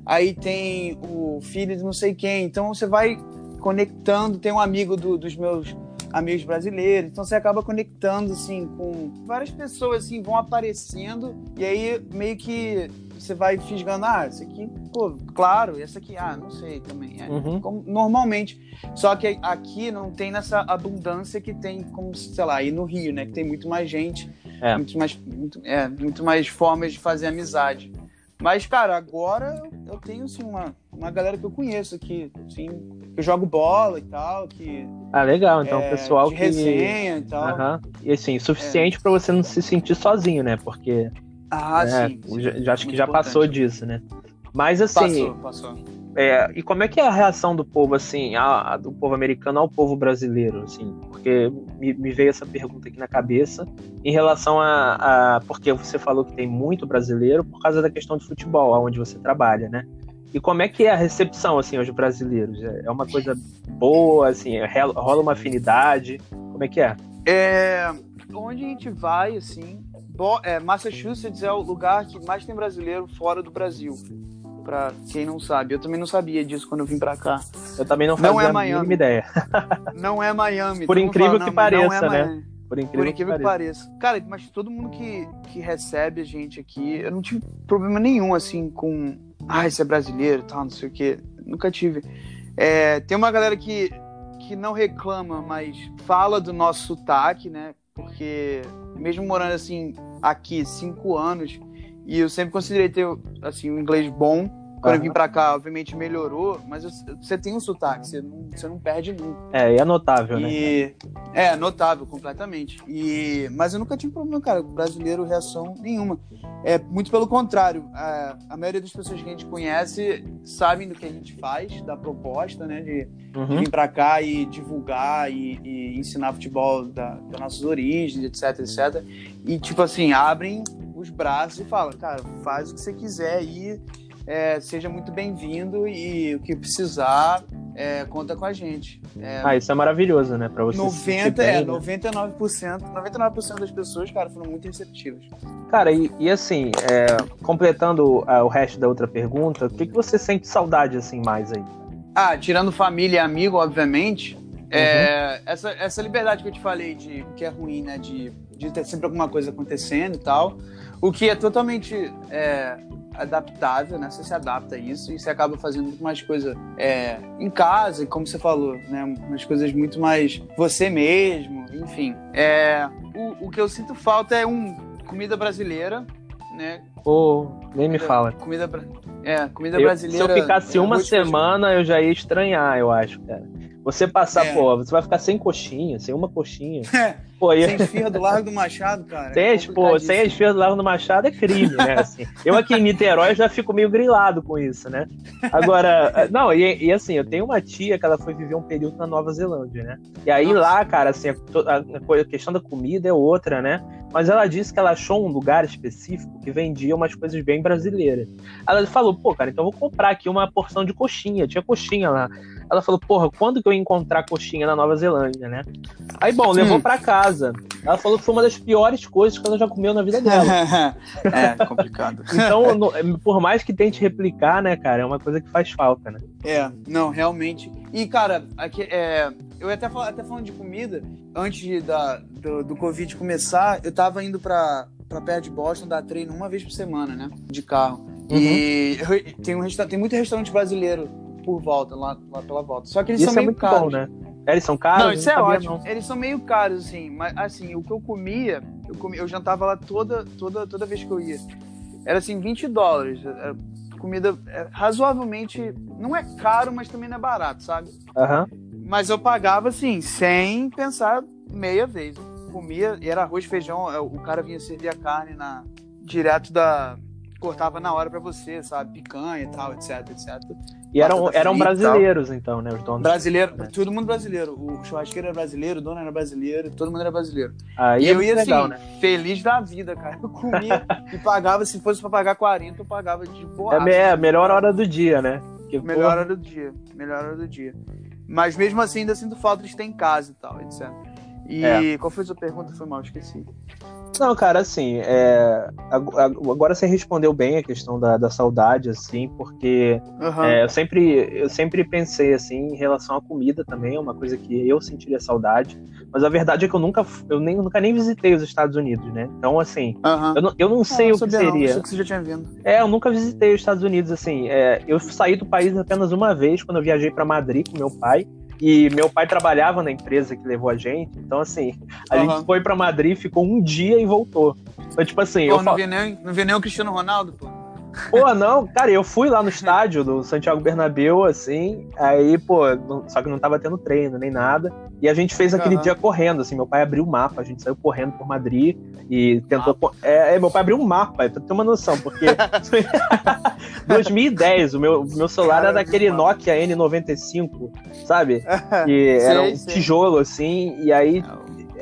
Aí tem o filho de não sei quem, então você vai conectando. Tem um amigo do, dos meus amigos brasileiros, então você acaba conectando assim com várias pessoas assim vão aparecendo e aí meio que você vai fisgando, ah, esse aqui, pô, claro, esse aqui, ah, não sei também. É, uhum. como, normalmente. Só que aqui não tem nessa abundância que tem, como, sei lá, aí no Rio, né? Que tem muito mais gente, é. muito, mais, muito, é, muito mais formas de fazer amizade. Mas, cara, agora eu tenho, assim, uma, uma galera que eu conheço aqui, assim, que eu jogo bola e tal, que... Ah, legal, então, é, pessoal de que... resenha e tal. Uhum. E, assim, suficiente é. para você não se sentir sozinho, né? Porque ah, é, sim, sim. Já, já acho que já importante. passou disso, né? Mas assim. Passou, passou. É, e como é que é a reação do povo, assim, a, a, do povo americano ao povo brasileiro, assim? Porque me, me veio essa pergunta aqui na cabeça em relação a, a, Porque você falou que tem muito brasileiro por causa da questão de futebol, onde você trabalha, né? E como é que é a recepção, assim, aos brasileiros? É, é uma coisa boa, assim, rola uma afinidade? Como é que é? É... Onde a gente vai, assim, é, Massachusetts é o lugar que mais tem brasileiro fora do Brasil. Pra quem não sabe. Eu também não sabia disso quando eu vim pra cá. Eu também não fazia não é Miami. a mínima ideia. não é Miami. Por incrível que pareça, é né? Por incrível, Por incrível que, que, pareça. Cara, mas todo mundo que, que recebe a gente aqui, eu não tive problema nenhum, assim, com. Ah, esse é brasileiro tal, não sei o quê. Nunca tive. É, tem uma galera que, que não reclama, mas fala do nosso sotaque, né? Porque mesmo morando assim aqui cinco anos, e eu sempre considerei ter assim um inglês bom quando eu vim pra cá, obviamente melhorou, mas você tem um sotaque, você não, você não perde nunca. É, e é notável, e, né? É, notável, completamente. E, mas eu nunca tive problema, cara, brasileiro, reação nenhuma. É muito pelo contrário. A, a maioria das pessoas que a gente conhece sabem do que a gente faz, da proposta, né? De, uhum. de vir pra cá e divulgar e, e ensinar futebol da, das nossas origens, etc, etc. E, tipo assim, abrem os braços e falam, cara, faz o que você quiser aí é, seja muito bem-vindo e o que precisar, é, conta com a gente. É, ah, isso é maravilhoso, né? Pra você 90, bem, é, né? 99%, 99% das pessoas, cara, foram muito receptivas. Cara, e, e assim, é, completando uh, o resto da outra pergunta, o que, que você sente saudade, assim, mais aí? Ah, tirando família e amigo, obviamente, é, uhum. essa, essa liberdade que eu te falei de que é ruim, né? De, de ter sempre alguma coisa acontecendo e tal. O que é totalmente é, adaptável, né? Você se adapta a isso e você acaba fazendo muito mais coisa é, em casa, como você falou, né? Umas coisas muito mais você mesmo, enfim. É, o, o que eu sinto falta é um comida brasileira, né? Pô, nem me fala. Comida, é, comida eu, brasileira. Se eu ficasse uma semana, eu já ia estranhar, eu acho, cara. Você passar, é. pô, você vai ficar sem coxinha, sem uma coxinha. Pô, Sem esfirra do Largo do Machado, cara. Sem, é pô, sem a esfirra do Largo do Machado é crime, né? Assim, eu aqui em Niterói já fico meio grilado com isso, né? Agora, não, e, e, assim, eu tenho uma tia que ela foi viver um período na Nova Zelândia, né? E aí Nossa. lá, cara, assim, a, a, questão da comida é outra, né? Mas ela disse que ela achou um lugar específico que vendia umas coisas bem brasileiras. Ela falou, pô, cara, então eu vou comprar aqui uma porção de coxinha. Tinha coxinha lá. Ela falou, porra, quando que eu ia encontrar coxinha na Nova Zelândia, né? Aí, bom, levou hum. para casa. Ela falou que foi uma das piores coisas que ela já comeu na vida dela. é, complicado. então, no, por mais que tente replicar, né, cara, é uma coisa que faz falta, né? É, não, realmente. E, cara, aqui, é, eu até, até falando de comida, antes da, do, do Covid começar, eu tava indo pra, pra perto de Boston dar treino uma vez por semana, né? De carro. Uhum. E tem, um, tem muito restaurante brasileiro por volta, lá, lá pela volta. Só que eles isso são é meio caros. Bom, né? É, eles são caros? Não, isso é ótimo. Não. Eles são meio caros, assim. Mas, assim, o que eu comia, eu, comia, eu jantava lá toda, toda, toda vez que eu ia. Era, assim, 20 dólares. Era comida é, razoavelmente... Não é caro, mas também não é barato, sabe? Aham. Uhum. Mas eu pagava, assim, sem pensar meia vez. Comia, e era arroz, feijão. É, o cara vinha servir a carne na, direto da cortava na hora para você, sabe? Picanha e tal, etc, etc. E eram, eram brasileiros, então, né? Os donos. Brasileiro, né? todo mundo brasileiro. O churrasqueiro era brasileiro, o dono era brasileiro, todo mundo era brasileiro. Aí e é eu ia legal, assim, né? feliz da vida, cara. Eu comia e pagava, se fosse pra pagar 40, eu pagava de boa. É, é a melhor hora do dia, né? Que, melhor porra... hora do dia. Melhor hora do dia. Mas mesmo assim, ainda sinto falta de ter em casa e tal, etc. E é. qual foi a sua pergunta? Foi mal, esqueci. Não, cara, assim, é, agora você respondeu bem a questão da, da saudade, assim, porque uhum. é, eu, sempre, eu sempre pensei, assim, em relação à comida também, é uma coisa que eu sentiria saudade, mas a verdade é que eu nunca, eu nem, nunca nem visitei os Estados Unidos, né? Então, assim, uhum. eu, não, eu não sei ah, o que seria. Não, que você já tinha vindo. É, eu nunca visitei os Estados Unidos, assim, é, eu saí do país apenas uma vez, quando eu viajei para Madrid com meu pai, e meu pai trabalhava na empresa que levou a gente. Então, assim, a uhum. gente foi para Madrid, ficou um dia e voltou. Então, tipo assim. Pô, eu não, vi nem, não vi nem o Cristiano Ronaldo, pô. Pô, não, cara, eu fui lá no estádio do Santiago Bernabéu, assim, aí, pô, não, só que não tava tendo treino nem nada. E a gente fez aquele uhum. dia correndo, assim, meu pai abriu o mapa, a gente saiu correndo por Madrid e tentou. É, é, meu pai abriu um mapa, pra ter uma noção, porque. 2010, o meu, meu celular era daquele Nokia N95, sabe? Que era um tijolo, assim, e aí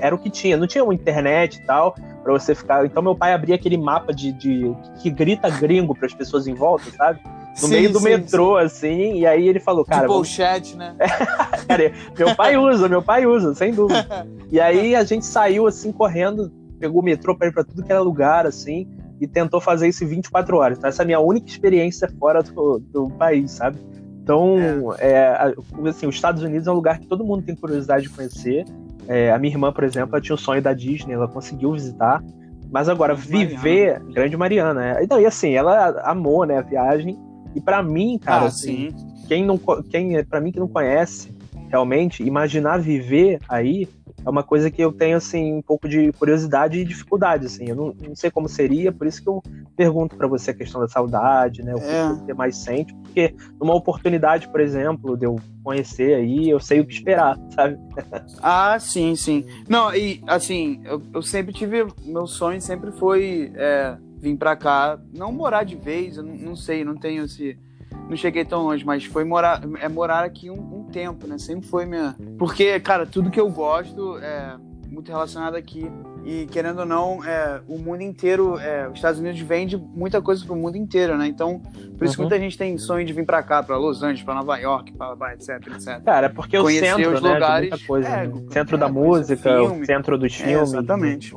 era o que tinha, não tinha uma internet e tal para você ficar. Então meu pai abria aquele mapa de, de que grita gringo para as pessoas em volta, sabe? No sim, meio do sim, metrô, sim. assim, e aí ele falou, cara. Tipo vamos... chat, né? cara, meu pai usa, meu pai usa, sem dúvida. E aí a gente saiu assim correndo, pegou o metrô para ir para tudo que era lugar, assim, e tentou fazer isso em 24 horas. Então, essa é a minha única experiência fora do, do país, sabe? Então, é. É, assim, os Estados Unidos é um lugar que todo mundo tem curiosidade de conhecer. É, a minha irmã, por exemplo, ela tinha o sonho da Disney, ela conseguiu visitar. Mas agora, viver. Mariana. Grande Mariana, é. Então, e assim, ela amou, né, a viagem. E para mim, cara, ah, assim, quem não. Quem, para mim que não conhece, realmente, imaginar viver aí é uma coisa que eu tenho, assim, um pouco de curiosidade e dificuldade, assim. Eu não, não sei como seria, por isso que eu pergunto para você a questão da saudade, né? O que é. você mais sente, porque numa oportunidade, por exemplo, de eu conhecer aí, eu sei o que esperar, sabe? ah, sim, sim. Não, e assim, eu, eu sempre tive. Meu sonho sempre foi é, vir para cá, não morar de vez, eu não, não sei, não tenho esse não cheguei tão longe, mas foi morar, é morar aqui um, um, tempo, né? Sempre foi minha. Porque, cara, tudo que eu gosto é muito relacionado aqui. E querendo ou não, é, o mundo inteiro, é, os Estados Unidos vende muita coisa pro mundo inteiro, né? Então, por isso uhum. que muita gente tem sonho de vir para cá, para Los Angeles, para Nova York, para etc, etc. Cara, é porque Conhecer o centro, os né, lugares, muita coisa, é, né? centro da música, filme, o centro dos filmes. exatamente.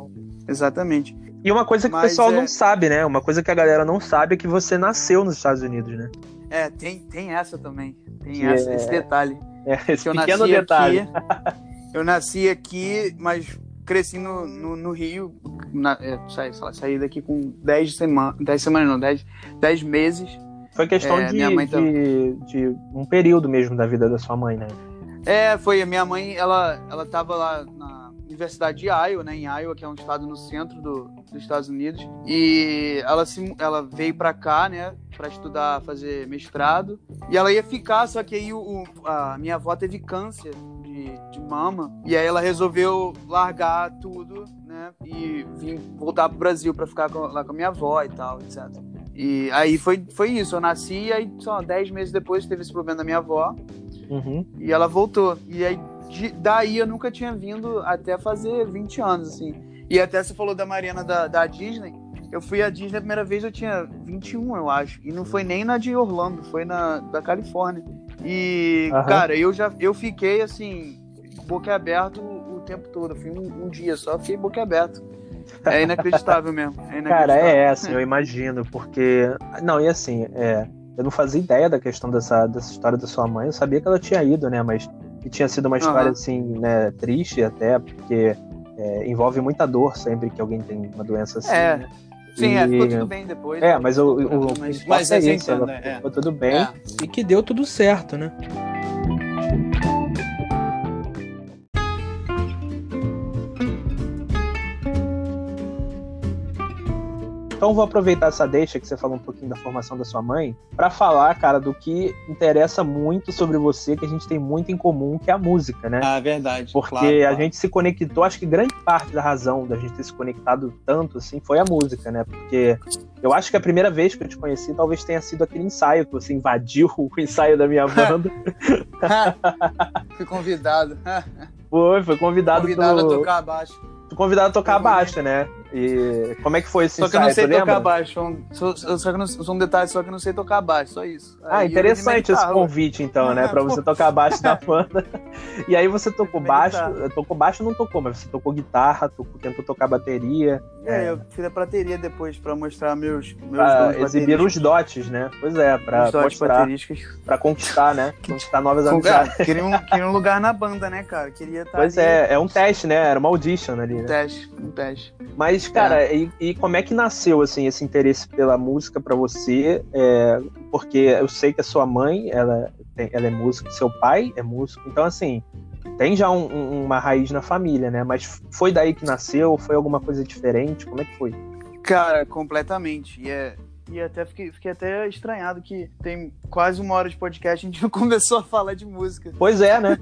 Exatamente. E uma coisa que Mas, o pessoal não é sabe, né? Uma coisa que a galera não sabe é que você nasceu nos Estados Unidos, né? É, tem, tem essa também. Tem essa, é... esse detalhe. É, esse pequeno detalhe. Aqui, eu nasci aqui, mas cresci no, no, no Rio. Na, é, saí, lá, saí daqui com 10 semanas. 10 semanas não, 10, 10 meses. Foi questão é, de, de, de, um período mesmo da vida da sua mãe, né? É, foi. A minha mãe, ela, ela tava lá na Universidade de Iowa, né, em Iowa, que é um estado no centro do, dos Estados Unidos. E ela, se, ela veio para cá, né, para estudar, fazer mestrado. E ela ia ficar, só que aí o, a minha avó teve câncer de, de mama. E aí ela resolveu largar tudo, né, e vir voltar pro Brasil para ficar com, lá com a minha avó e tal, etc. E aí foi, foi isso, eu nasci e aí, só 10 meses depois teve esse problema da minha avó. Uhum. E ela voltou. E aí de, daí eu nunca tinha vindo até fazer 20 anos, assim. E até você falou da Mariana da, da Disney. Eu fui à Disney a primeira vez, eu tinha 21, eu acho. E não foi nem na de Orlando, foi na da Califórnia. E, uhum. cara, eu já eu fiquei assim, boca aberto o, o tempo todo. Eu fui um, um, dia só, fiquei boca aberto. É inacreditável mesmo. É inacreditável. Cara, é assim, eu imagino, porque. Não, e assim, é. Eu não fazia ideia da questão dessa, dessa história da sua mãe. Eu sabia que ela tinha ido, né? Mas que tinha sido uma história uhum. assim, né, triste até, porque é, envolve muita dor sempre que alguém tem uma doença assim. É. Né? Sim, e... é, ficou tudo bem depois. É, mas o, o, o mas, mas é, é isso, ela é. ficou tudo bem. É. E que deu tudo certo, né? Então vou aproveitar essa deixa que você falou um pouquinho da formação da sua mãe para falar, cara, do que interessa muito sobre você, que a gente tem muito em comum, que é a música, né? Ah, verdade. Porque claro, a claro. gente se conectou, acho que grande parte da razão da gente ter se conectado tanto assim foi a música, né? Porque eu acho que a primeira vez que eu te conheci talvez tenha sido aquele ensaio que você invadiu o ensaio da minha banda. Fui convidado. foi, foi convidado. Convidado a tocar abaixo. Convidado a tocar baixo, né? E como é que foi esse Só que eu não sei tocar baixo. Só, só, que não, só um detalhe, só que eu não sei tocar baixo, só isso. Ah, aí interessante esse convite, então, né? Pra você tocar baixo da banda. e aí você tocou baixo, tocou baixo não tocou, mas você tocou guitarra, tocou, tentou tocar bateria. É, é, eu fiz a bateria depois pra mostrar meus, meus pra exibir os dotes, né? Pois é, pra os mostrar, pra conquistar, né? Conquistar novas amizades. Queria um, queria um lugar na banda, né, cara? Queria estar Pois ali. é, é um teste, né? Era uma audition ali, né? Um teste, um teste. Mas mas, cara, é. e, e, como é que nasceu, assim, esse interesse pela música para você? É, porque eu sei que a sua mãe, ela, ela é música, seu pai é músico, então, assim, tem já um, um, uma raiz na família, né? Mas foi daí que nasceu? Foi alguma coisa diferente? Como é que foi? Cara, completamente. E, é, e até fiquei, fiquei até estranhado que tem quase uma hora de podcast e a gente não começou a falar de música. Pois é, né?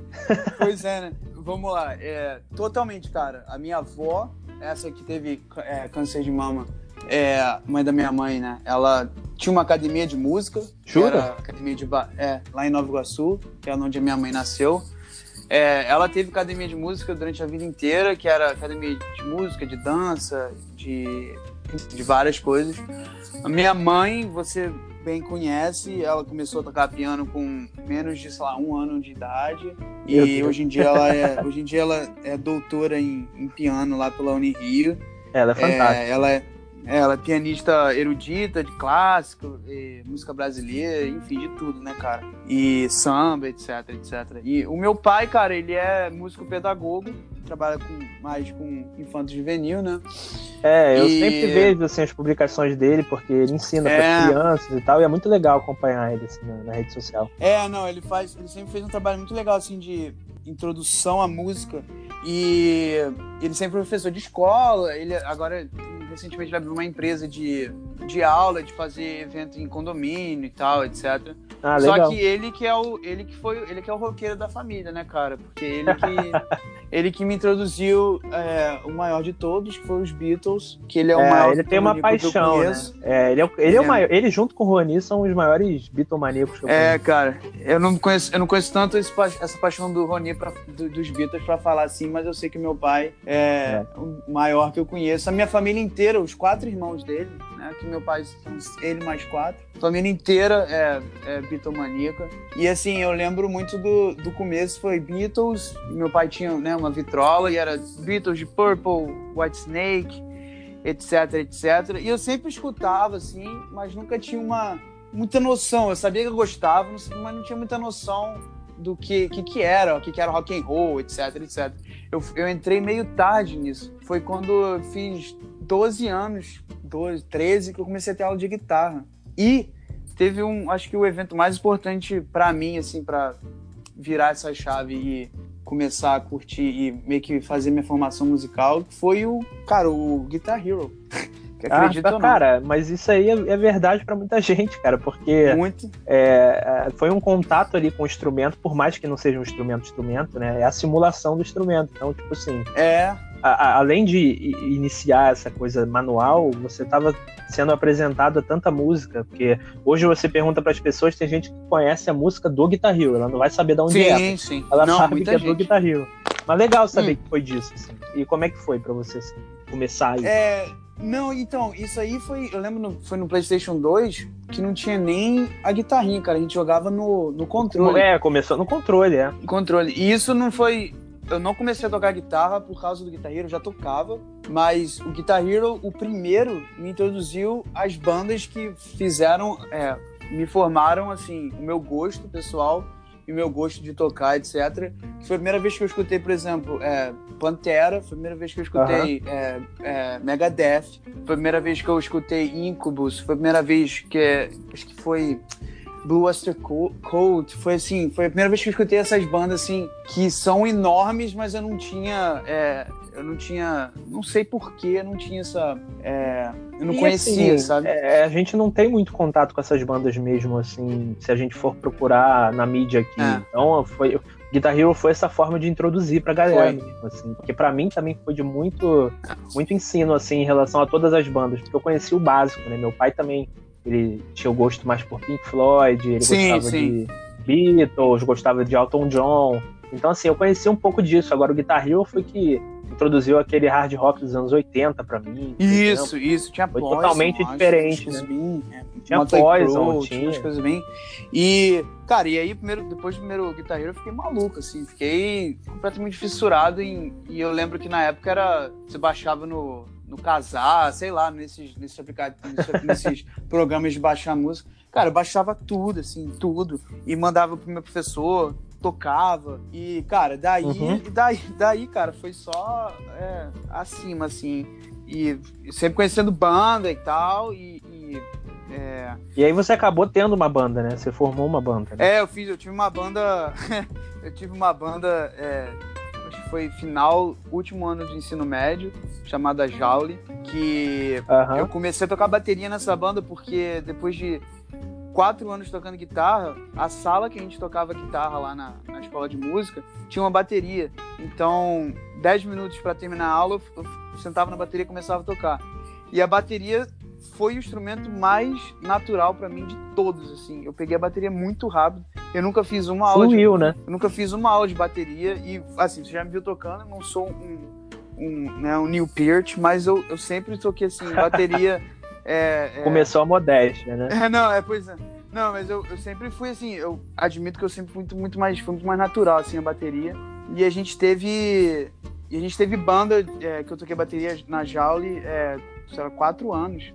pois é, né? Vamos lá. É, totalmente, cara. A minha avó essa que teve é, câncer de mama, é, mãe da minha mãe, né? Ela tinha uma academia de música. Jura? academia de, é, lá em Nova Iguaçu, que é onde a minha mãe nasceu. É, ela teve academia de música durante a vida inteira, que era academia de música, de dança, de, de várias coisas. A minha mãe, você bem conhece, ela começou a tocar piano com menos de, sei lá, um ano de idade. E hoje em dia ela é, hoje em dia ela é doutora em, em piano lá pela Unirio. Ela é fantástica. É, ela é, ela é pianista erudita de clássico, música brasileira, enfim, de tudo, né, cara? E samba, etc, etc. E o meu pai, cara, ele é músico pedagogo, trabalha com, mais com infanto juvenil, né? É, eu e... sempre vejo assim, as publicações dele, porque ele ensina é... para crianças e tal, e é muito legal acompanhar ele assim, na, na, rede social. É, não, ele faz, ele sempre fez um trabalho muito legal assim de introdução à música E ele sempre foi professor de escola, ele agora recentemente abriu uma empresa de, de aula, de fazer evento em condomínio e tal, etc. Ah, Só que ele que é o ele que foi ele que é o roqueiro da família, né, cara? Porque ele que ele que me introduziu é, o maior de todos, que foi os Beatles, que ele é o é, maior. Ele tem uma paixão, né? É, ele é, ele é, o é. maior, ele junto com o Rony são os maiores Beatlemaníacos que eu É, cara, eu não conheço, eu não conheço tanto esse, essa paixão do Rony pra, do, dos Beatles para falar assim, mas eu sei que meu pai é, é, o maior que eu conheço. A minha família inteira, os quatro irmãos dele, né? Que meu pai, ele mais quatro. Família inteira é, é Beatlemaníaca. E assim, eu lembro muito do, do começo, foi Beatles, meu pai tinha, né, uma vitrola e era Beatles de Purple, White Snake, etc, etc. E eu sempre escutava assim, mas nunca tinha uma muita noção. Eu sabia que eu gostava, mas não tinha muita noção do que que, que era, o que, que era rock and roll, etc, etc. Eu, eu entrei meio tarde nisso. Foi quando eu fiz 12 anos, 12, 13, que eu comecei a ter aula de guitarra. E teve um, acho que o evento mais importante para mim, assim, para virar essa chave e começar a curtir e meio que fazer minha formação musical foi o, cara, o Guitar Hero. Que acredita ah, cara, mas isso aí é, é verdade para muita gente, cara, porque Muito. É, é, foi um contato ali com o instrumento, por mais que não seja um instrumento instrumento, né? É a simulação do instrumento. Então, tipo assim. É a, a, além de iniciar essa coisa manual, você estava sendo apresentado a tanta música, porque hoje você pergunta para as pessoas, tem gente que conhece a música do Guitar Hero, ela não vai saber de onde sim, é. Sim. Ela não, sabe que é do Guitar Hero. Mas legal saber hum. que foi disso, assim. E como é que foi para você assim, começar aí? É, não, então, isso aí foi, eu lembro, no, foi no PlayStation 2 que não tinha nem a guitarrinha, cara, a gente jogava no, no controle. É, começou no controle, é. Controle. E isso não foi eu não comecei a tocar guitarra por causa do Guitar Hero, eu já tocava, mas o Guitar Hero, o primeiro, me introduziu às bandas que fizeram, é, me formaram, assim, o meu gosto pessoal e o meu gosto de tocar, etc. Foi a primeira vez que eu escutei, por exemplo, é, Pantera, foi a primeira vez que eu escutei uhum. é, é, Megadeth, foi a primeira vez que eu escutei Incubus, foi a primeira vez que, acho que foi Blue Oyster Cult, foi assim, foi a primeira vez que eu escutei essas bandas assim que são enormes, mas eu não tinha, é, eu não tinha, não sei porquê, não tinha essa, é, eu não e conhecia, assim, sabe? É, a gente não tem muito contato com essas bandas mesmo, assim, se a gente for procurar na mídia aqui. É. Então, foi, Guitar Hero foi essa forma de introduzir pra galera, mesmo, assim, porque para mim também foi de muito, muito ensino, assim, em relação a todas as bandas, porque eu conheci o básico, né? Meu pai também ele tinha o gosto mais por Pink Floyd, ele sim, gostava sim. de Beatles, gostava de Elton John. Então, assim, eu conheci um pouco disso. Agora, o Guitar Hero foi que introduziu aquele hard rock dos anos 80 para mim. Isso, isso. Tinha Foi Poison, totalmente diferente, né? Bem, é, tinha Poison, Pro, tinha. tinha coisas bem... E, cara, e aí, primeiro, depois do primeiro Guitar Hero, eu fiquei maluco, assim. Fiquei completamente fissurado em... E eu lembro que na época era... Você baixava no no casar, sei lá, nesses, nesses aplicativos, nesses programas de baixar música. Cara, eu baixava tudo, assim, tudo. E mandava pro meu professor, tocava. E, cara, daí, uhum. daí, daí, cara, foi só é, acima, assim. E sempre conhecendo banda e tal. E, e, é... e aí você acabou tendo uma banda, né? Você formou uma banda. Né? É, eu fiz, eu tive uma banda. eu tive uma banda. É, foi final, último ano de ensino médio, chamada Jaule, que uhum. eu comecei a tocar bateria nessa banda porque depois de quatro anos tocando guitarra, a sala que a gente tocava guitarra lá na, na escola de música tinha uma bateria. Então, dez minutos para terminar a aula, eu sentava na bateria e começava a tocar. E a bateria foi o instrumento mais natural para mim de todos, assim. Eu peguei a bateria muito rápido. Eu nunca fiz uma aula Fluiu, de, né? Eu nunca fiz uma aula de bateria e assim, você já me viu tocando, eu não sou um um, né, um Neil Peart, mas eu, eu sempre toquei assim, bateria é, é... Começou a modéstia, né? É, não, é, pois é. Não, mas eu, eu sempre fui assim, eu admito que eu sempre fui muito, muito mais, fui muito mais natural, assim, a bateria. E a gente teve. E a gente teve banda é, que eu toquei bateria na Jaule, é, sei lá, quatro anos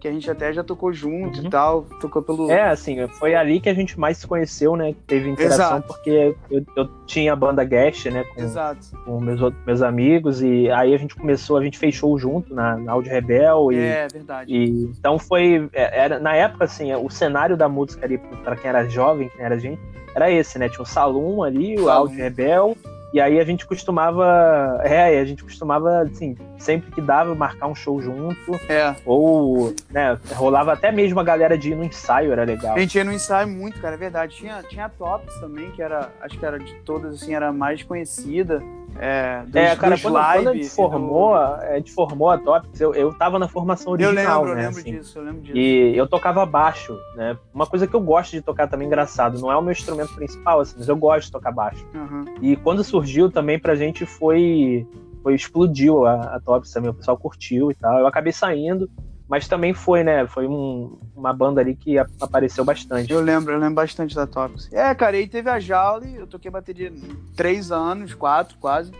que a gente até já tocou junto uhum. e tal, tocou pelo... É, assim, foi ali que a gente mais se conheceu, né, teve interação, Exato. porque eu, eu, tinha a banda Guest, né, com, Exato. com meus, meus amigos, e aí a gente começou, a gente fechou junto na, na Audio Rebel, e, é, verdade. E, então foi, é, era, na época, assim, o cenário da música ali, para quem era jovem, quem era gente, era esse, né, tinha o Salum ali, o Audio Rebel, E aí a gente costumava. É, a gente costumava, assim, sempre que dava, marcar um show junto. É. Ou, né, rolava até mesmo a galera de ir no ensaio, era legal. A gente ia no ensaio muito, cara, é verdade. Tinha, tinha a Tops também, que era, acho que era de todas, assim, era mais conhecida. É, dos, é cara, quando, quando, a gente formou, do... a gente formou a Topics, eu, eu tava na formação original, eu lembro, né? Eu lembro assim, disso, eu lembro disso. E eu tocava baixo, né? Uma coisa que eu gosto de tocar também, engraçado, não é o meu instrumento principal, assim, mas eu gosto de tocar baixo. Uhum. E quando surgiu também pra gente foi, foi explodiu a, a Topics também, o pessoal curtiu e tal. Eu acabei saindo, mas também foi, né? Foi um, uma banda ali que apareceu bastante. Eu lembro, eu lembro bastante da Tops. É, cara, aí teve a Jaule, eu toquei bateria três anos, quatro quase.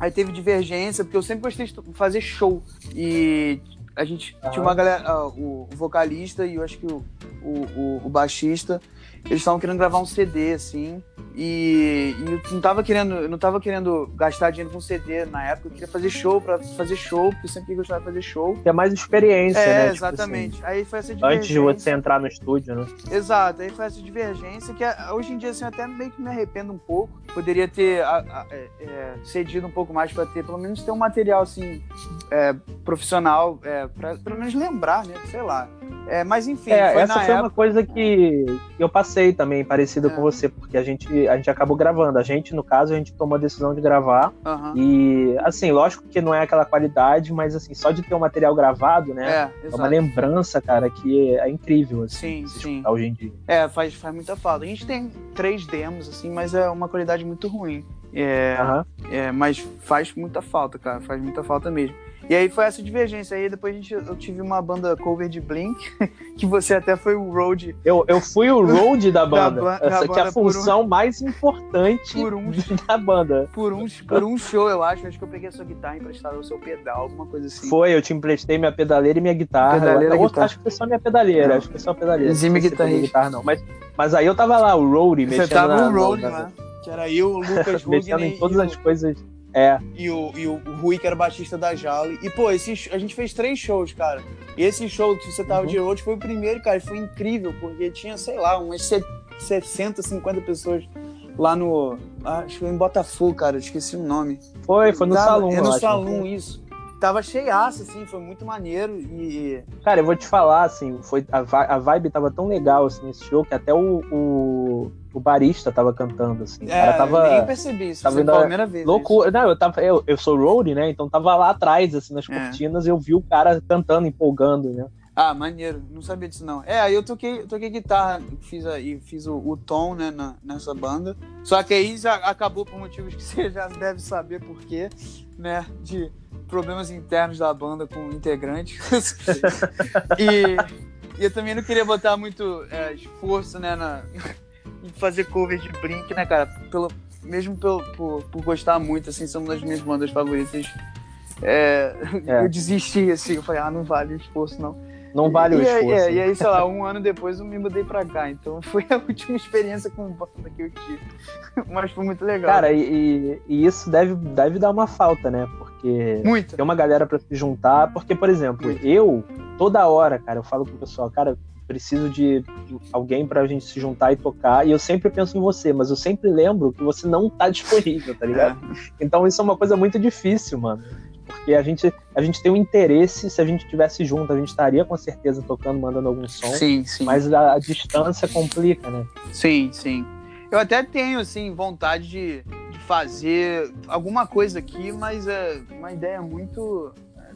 Aí teve divergência, porque eu sempre gostei de fazer show. E a gente ah. tinha uma galera, uh, o, o, vocalista e eu acho que o, o, o baixista eles estavam querendo gravar um CD, assim, e, e, eu não tava querendo, eu não tava querendo gastar dinheiro com CD na época, eu queria fazer show para fazer show, porque eu sempre gostava de fazer show. É mais experiência, é, né? Tipo exatamente. Tipo assim, aí foi essa divergência. Antes de você entrar no estúdio, né? Exato, aí foi essa divergência que hoje em dia, assim, eu até meio que me arrependo um pouco. Poderia ter a, a, é, é, cedido um pouco mais para ter, pelo menos ter um material, assim, é, profissional, é, pra pelo menos lembrar, né? Sei lá. É, mas enfim, é, essa foi época... uma coisa que eu passei também, parecida com você, porque a gente, a gente acabou gravando. A gente, no caso, a gente tomou a decisão de gravar. Uhum. E, assim, lógico que não é aquela qualidade, mas, assim, só de ter o um material gravado, né? É, é, uma lembrança, cara, que é, incrível, assim, sim, sim. hoje em dia. É, faz, faz muita falta. A gente tem três demos, assim, mas é uma qualidade muito ruim. É, uhum. é, mas faz muita falta, cara, faz muita falta mesmo. E aí foi essa divergência. Aí depois a gente, eu tive uma banda cover de Blink, que você até foi o road. Eu, eu fui o road da banda. da, da essa banda que é a função um, mais importante por um, da banda. Por um, por um show, eu acho. Acho que eu peguei a sua guitarra emprestada o seu pedal, alguma coisa assim. Foi, eu te emprestei minha pedaleira e minha guitarra. Pedaleira, eu, guitarra. Acho que foi só minha pedaleira. Não. Acho que foi só a pedaleira. Guitarra. guitarra não. Mas, mas aí eu tava lá, o road, mexendo Você tava no road lá. Que era eu, o Lucas Mexendo em todas as coisas é. E o, e o Rui, que era baixista da Jale. E, pô, esse, a gente fez três shows, cara. E esse show que você tava uhum. de road foi o primeiro, cara. E foi incrível, porque tinha, sei lá, umas 60, 50 pessoas lá no. Acho que foi em Botafogo, cara. Esqueci o nome. Foi, foi no tava, salão. É no salão, isso. Tava cheiaço, assim, foi muito maneiro e... Cara, eu vou te falar, assim, foi, a, a vibe tava tão legal, assim, nesse show, que até o, o o barista tava cantando, assim. É, tava, nem percebi isso, tava foi a primeira vez. Loucura. Não, eu, tava, eu, eu sou roadie, né? Então tava lá atrás, assim, nas é. cortinas, eu vi o cara cantando, empolgando, né? Ah, maneiro. Não sabia disso, não. É, aí eu toquei, toquei guitarra, fiz, aí, fiz o, o tom, né, na, nessa banda. Só que aí já acabou por motivos que você já deve saber por quê, né? De problemas internos da banda com integrantes. e, e eu também não queria botar muito é, esforço, né, na, fazer cover de Blink, né, cara? Pelo, mesmo pelo, por, por gostar muito, assim, são uma das minhas bandas favoritas. É, é. Eu desisti, assim, eu falei, ah, não vale o esforço, não. Não vale e, o esforço. É, e aí, sei lá, um ano depois eu me mudei pra cá. Então foi a última experiência com banda que eu tive. Mas foi muito legal. Cara, e, e, isso deve, deve dar uma falta, né? Porque Muito. tem uma galera pra se juntar. Porque, por exemplo, Muito. eu, toda hora, cara, eu falo pro pessoal, cara, preciso de alguém pra gente se juntar e tocar. E eu sempre penso em você, mas eu sempre lembro que você não tá disponível, tá ligado? É. Então isso é uma coisa muito difícil, mano. Porque a gente, a gente tem um interesse, se a gente tivesse junto, a gente estaria com certeza tocando, mandando algum som. Sim, sim. Mas a, a distância complica, né? Sim, sim. Eu até tenho, assim, vontade de, de fazer alguma coisa aqui, mas é uma ideia muito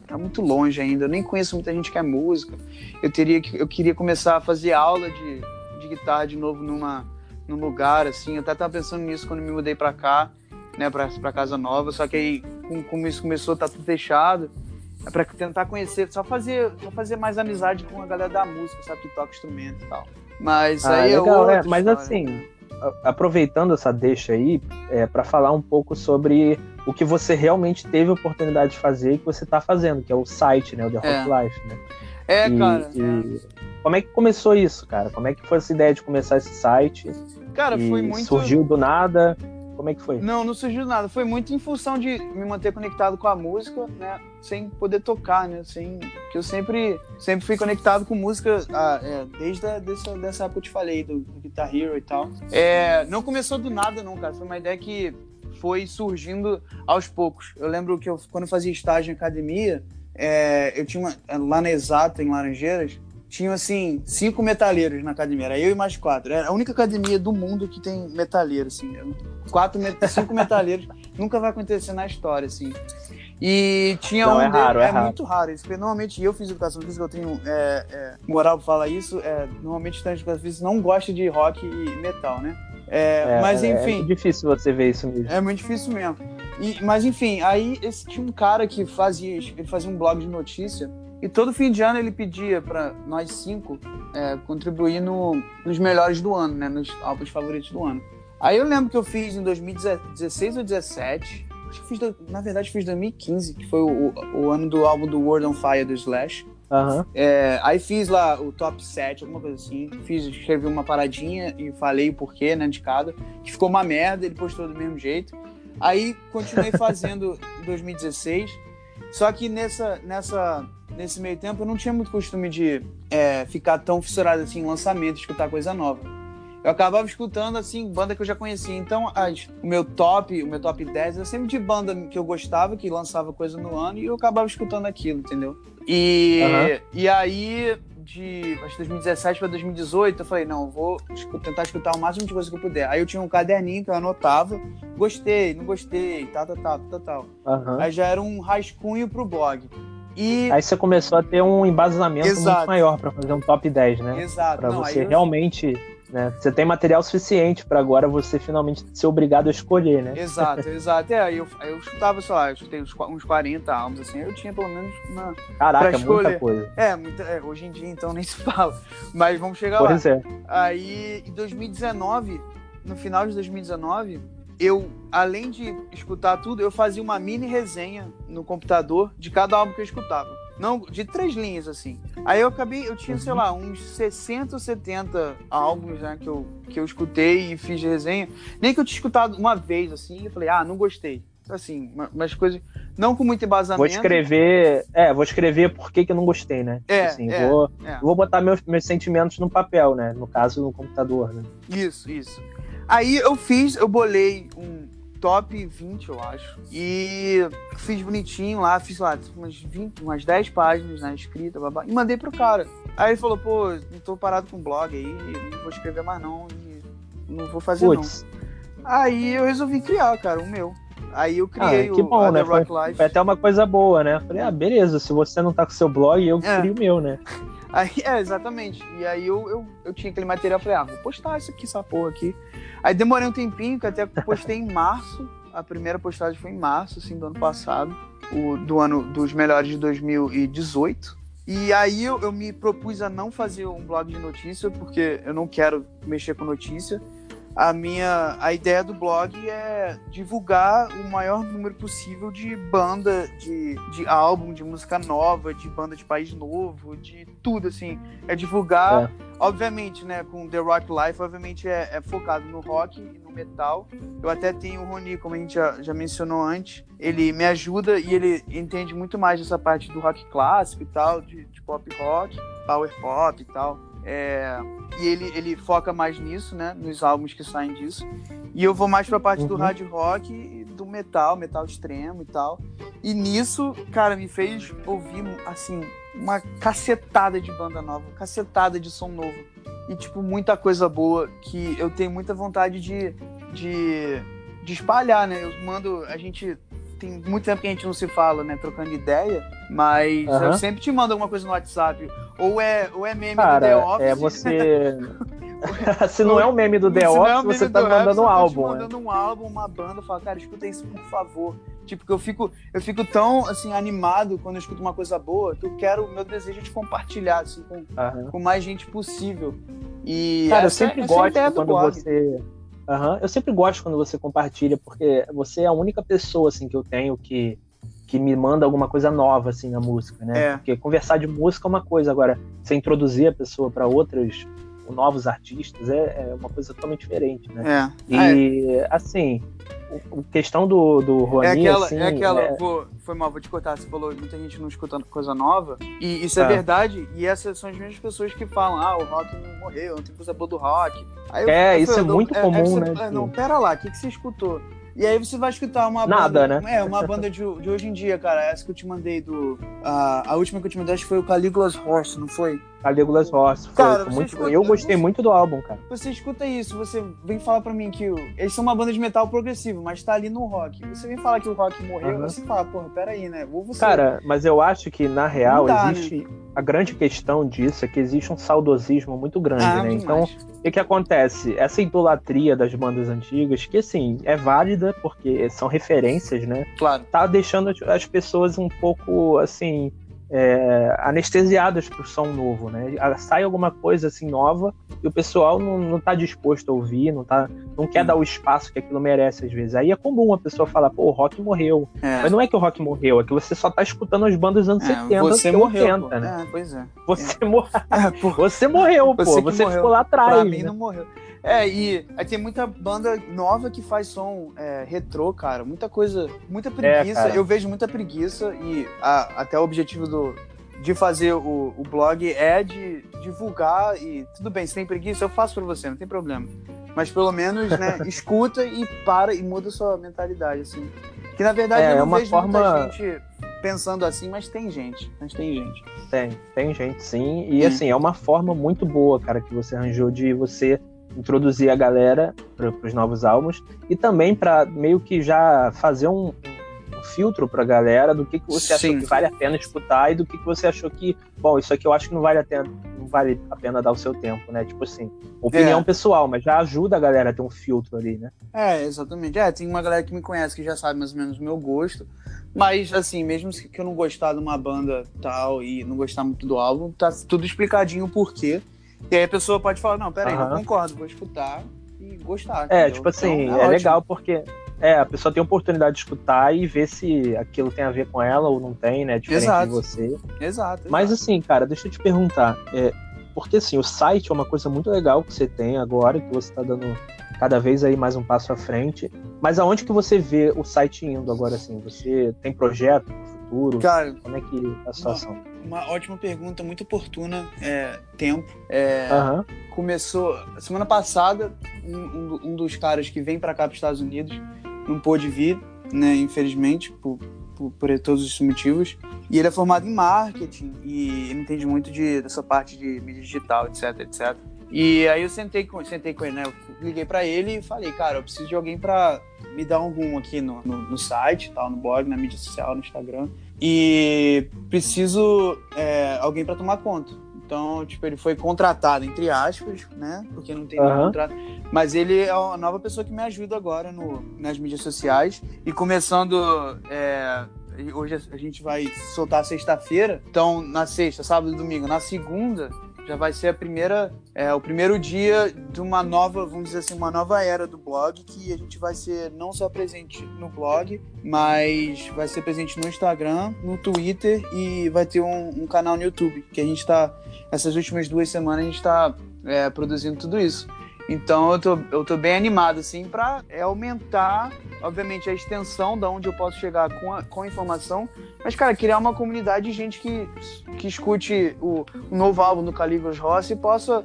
tá muito longe ainda. Eu nem conheço muita gente que é música. Eu teria que, eu queria começar a fazer aula de, de guitarra de novo numa num lugar assim. Eu até tava pensando nisso quando me mudei para cá, né, para para casa nova. Só que aí com, como isso começou, tá tudo fechado. É para tentar conhecer, só fazer, só fazer mais amizade com a galera da música, sabe, que toca instrumento e tal. Mas ah, aí é legal, é, Mas assim, aproveitando essa deixa aí, é, para falar um pouco sobre o que você realmente teve oportunidade de fazer e que você está fazendo, que é o site, né? O The Hot é. Life, né? É, e, cara. E... É. Como é que começou isso, cara? Como é que foi essa ideia de começar esse site? Cara, foi muito. Surgiu do nada? Como é que foi? Não, não surgiu nada. Foi muito em função de me manter conectado com a música, né? Sem poder tocar, né? Sem... Que eu sempre, sempre fui conectado com música ah, é, desde a, dessa, dessa época que eu te falei, do, do Guitar Hero e tal. É, não começou do nada, não, cara. Foi uma ideia que foi surgindo aos poucos. Eu lembro que eu, quando eu fazia estágio em academia, é, eu tinha uma, lá na Exata, em Laranjeiras, tinham assim cinco metaleiros na academia, era eu e mais quatro. Era a única academia do mundo que tem metaleiro, assim, quatro, cinco metaleiros. Nunca vai acontecer na história, assim. E tinha Não, um. É, raro, é, é muito raro isso, porque normalmente eu fiz educação física, eu tenho é, é, moral pra falar isso. É, normalmente estudante de educação física não gosta de rock e metal, né? É, mas é, enfim. É muito difícil você ver isso mesmo. É muito difícil mesmo. E, mas enfim, aí esse, tinha um cara que fazia, ele fazia um blog de notícia e todo fim de ano ele pedia para nós cinco é, contribuir no, nos melhores do ano, né? Nos álbuns favoritos do ano. Aí eu lembro que eu fiz em 2016 ou 2017, acho que fiz, na verdade fiz 2015, que foi o, o, ano do álbum do World on Fire do Slash. Uhum. É, aí fiz lá o top 7, alguma coisa assim. Fiz, escrevi uma paradinha e falei o porquê, né, de cada. Que ficou uma merda, ele postou do mesmo jeito. Aí continuei fazendo em 2016. Só que nessa, nessa, nesse meio tempo eu não tinha muito costume de é, ficar tão fissurado assim em lançamento, escutar coisa nova. Eu acabava escutando assim banda que eu já conhecia. Então, as, o meu top, o meu top 10 era sempre de banda que eu gostava, que lançava coisa no ano, e eu acabava escutando aquilo, entendeu? E, uhum. e aí, de acho, 2017 para 2018, eu falei, não, vou tentar escutar o máximo de coisa que eu puder. Aí eu tinha um caderninho que eu anotava, gostei, não gostei, tal, tal, tal, tal, tal. Uhum. Aí já era um rascunho pro blog. E... Aí você começou a ter um embasamento Exato. muito maior para fazer um top 10, né? Exato. Para você eu... realmente né? Você tem material suficiente para agora você finalmente ser obrigado a escolher, né? Exato, exato. É, eu, eu escutava, sei lá, eu escutei uns, uns 40 álbuns, assim, eu tinha pelo menos uma. Caraca, muita coisa. É, muita, é, hoje em dia então nem se fala. Mas vamos chegar pois lá. É. Aí, em 2019, no final de 2019, eu, além de escutar tudo, eu fazia uma mini resenha no computador de cada álbum que eu escutava. Não, de três linhas, assim. Aí eu acabei, eu tinha, sei lá, uns 60 ou 70 álbuns, né, que eu, que eu escutei e fiz resenha. Nem que eu tinha escutado uma vez, assim, e eu falei, ah, não gostei. Assim, umas coisas. Não com muito embasamento. Vou escrever. É, vou escrever por que, que eu não gostei, né? É. Assim, é, vou, é. vou botar meus, meus sentimentos no papel, né? No caso, no computador, né? Isso, isso. Aí eu fiz, eu bolei um, top 20, eu acho. E fiz bonitinho lá, fiz lá umas 20, umas 10 páginas na escrita, babá, e mandei pro cara. Aí ele falou, pô, não tô parado com blog aí, não vou escrever mais não, não vou fazer Puts. não. Aí eu resolvi criar, cara, o meu. Aí eu criei ah, que bom, o né? Foi, foi, até uma coisa boa, né? Falei, ah, beleza, se você não tá com seu blog, eu é. crio o meu, né? Aí, é, exatamente. E aí eu, eu, eu tinha aquele material, falei, ah, vou postar isso aqui, essa porra aqui. Aí demorei um tempinho, que até postei em março. A primeira postagem foi em março, assim, do ano passado. O, do ano dos melhores de 2018. E aí eu, eu me propus a não fazer um blog de notícia, porque eu não quero mexer com notícia a minha a ideia do blog é divulgar o maior número possível de banda, de, de álbum, de música nova, de banda de país novo, de tudo assim. É divulgar, é. obviamente, né, com The Rock Life, obviamente é, é, focado no rock e no metal. Eu até tenho o Rony, como a gente já, já mencionou antes, ele me ajuda e ele entende muito mais dessa parte do rock clássico e tal, de, de pop rock, power pop e tal. É, e ele, ele foca mais nisso, né? Nos álbuns que saem disso. E eu vou mais pra parte uhum. do hard rock e do metal, metal extremo e tal. E nisso, cara, me fez ouvir, assim, uma cacetada de banda nova, cacetada de som novo. E, tipo, muita coisa boa que eu tenho muita vontade de, de, de espalhar, né? Eu mando, a gente tem muito tempo que a gente não se fala, né? Trocando ideia. Mas uhum. eu sempre te mando alguma coisa no WhatsApp. Ou é, ou é meme Cara, do The Office. É você. se não é um meme do The é Office, é você tá mandando um álbum. Eu tô mandando um álbum, uma banda, fala, cara, escuta isso, por favor. Tipo, que eu fico, eu fico tão assim animado quando eu escuto uma coisa boa que eu quero, meu desejo é de compartilhar assim, com, uhum. com mais gente possível. E cara, eu sempre é, gosto quando você Uhum. Eu sempre gosto quando você compartilha, porque você é a única pessoa assim que eu tenho que, que me manda alguma coisa nova assim na música, né? É. Porque conversar de música é uma coisa, agora você introduzir a pessoa para outros novos artistas é, é, uma coisa totalmente diferente, né? É. E é. assim, a questão do, do Rony, é aquela, assim, é aquela é... Vou, foi mal, vou te cortar, você falou, muita gente não escuta coisa nova, e isso é, é, verdade, e essas são as mesmas pessoas que falam, ah, o rock não morreu, não tem coisa boa do rock. Aí é, eu, isso é muito comum, né? não, pera lá, o que, que você escutou? E aí você vai escutar uma Nada, banda. né? É, uma banda de, de hoje em dia, cara. Essa que eu te mandei do. A, a última que eu te mandei acho que foi o Caligula's Horse, não foi? Caligula's Horse. Cara, muito, escuta, eu gostei muito do álbum, cara. Você escuta isso, você vem falar pra mim que eles são uma banda de metal progressivo, mas tá ali no rock. Você vem falar que o rock morreu, uhum. você fala, porra, peraí, né? Vou você. Cara, mas eu acho que, na real, dá, existe. Né? A grande questão disso é que existe um saudosismo muito grande, ah, né? Então, o que, que acontece? Essa idolatria das bandas antigas, que assim, é válida porque são referências, né? Claro. Tá deixando as pessoas um pouco assim é, anestesiadas pro som novo, né? Sai alguma coisa assim nova e o pessoal não, não tá disposto a ouvir, não, tá, não quer dar o espaço que aquilo merece às vezes. Aí é comum a pessoa falar, pô, o rock morreu. É. Mas não é que o rock morreu, é que você só tá escutando as bandas dos anos é, 70, você morreu, 80, né? É, pois é. Você, mor... É, você morreu, pô. Você, você morreu. ficou lá atrás. Pra mim né? não morreu. É, e aí tem muita banda nova que faz som é, retrô, cara. Muita coisa, muita preguiça. É, eu vejo muita preguiça e a, até o objetivo do, de fazer o, o blog é de divulgar e tudo bem, se tem preguiça, eu faço pra você, não tem problema. Mas pelo menos, né, escuta e para e muda sua mentalidade, assim. Que na verdade é, eu não é vejo forma... muita gente pensando assim, mas tem gente. Mas tem gente. Tem, tem gente sim. E assim, é uma forma muito boa, cara, que você arranjou de você introduzir a galera para os novos álbuns e também para meio que já fazer um, um filtro para a galera do que, que você Sim. achou que vale a pena escutar e do que, que você achou que, bom, isso aqui eu acho que não vale a pena, não vale a pena dar o seu tempo, né? Tipo assim, opinião é. pessoal, mas já ajuda a galera a ter um filtro ali, né? É, exatamente. É, tem uma galera que me conhece que já sabe mais ou menos o meu gosto. Mas, assim, mesmo que eu não gostar de uma banda tal e não gostar muito do álbum, tá tudo explicadinho o porquê. E aí a pessoa pode falar, não, peraí, uhum. não concordo, vou escutar e gostar. É, entendeu? tipo assim, então, é, é legal porque é, a pessoa tem a oportunidade de escutar e ver se aquilo tem a ver com ela ou não tem, né? Diferente exato. de você. Exato, Mas assim, cara, deixa eu te perguntar. É, porque assim, o site é uma coisa muito legal que você tem agora, que você está dando cada vez aí mais um passo à frente. Mas aonde que você vê o site indo agora assim? Você tem projeto futuro? Cara, como é que é a situação? uma ótima pergunta, muito oportuna. É, tempo. É, uhum. Começou. Semana passada, um, um, dos caras que vem para cá, para os Estados Unidos, não pôde vir, né? Infelizmente, por, por, por, todos os motivos. E ele é formado em marketing e ele entende muito de, dessa parte de mídia digital, etc, etc. E aí eu sentei com, sentei com ele, né? Eu liguei para ele e falei, cara, eu preciso de alguém para me dar um rumo aqui no, no, no site, tal, no blog, na mídia social, no Instagram. E preciso é, alguém para tomar conta. Então, tipo, ele foi contratado, entre aspas, né? Porque não tem uhum. contrato. Mas ele é a nova pessoa que me ajuda agora no, nas mídias sociais. E começando. É, hoje a gente vai soltar sexta-feira. Então, na sexta, sábado e domingo. Na segunda, já vai ser a primeira, é, o primeiro dia de uma nova, vamos dizer assim, uma nova era do blog, que a gente vai ser não só presente no blog, mas vai ser presente no Instagram, no Twitter e vai ter um, um canal no YouTube, que a gente está, essas últimas duas semanas a gente está é, produzindo tudo isso. Então eu tô, eu tô bem animado, assim, para é, aumentar, obviamente, a extensão da onde eu posso chegar com a, com a informação. Mas, cara, criar uma comunidade de gente que, que escute o, o novo álbum do Caligos Rossi e possa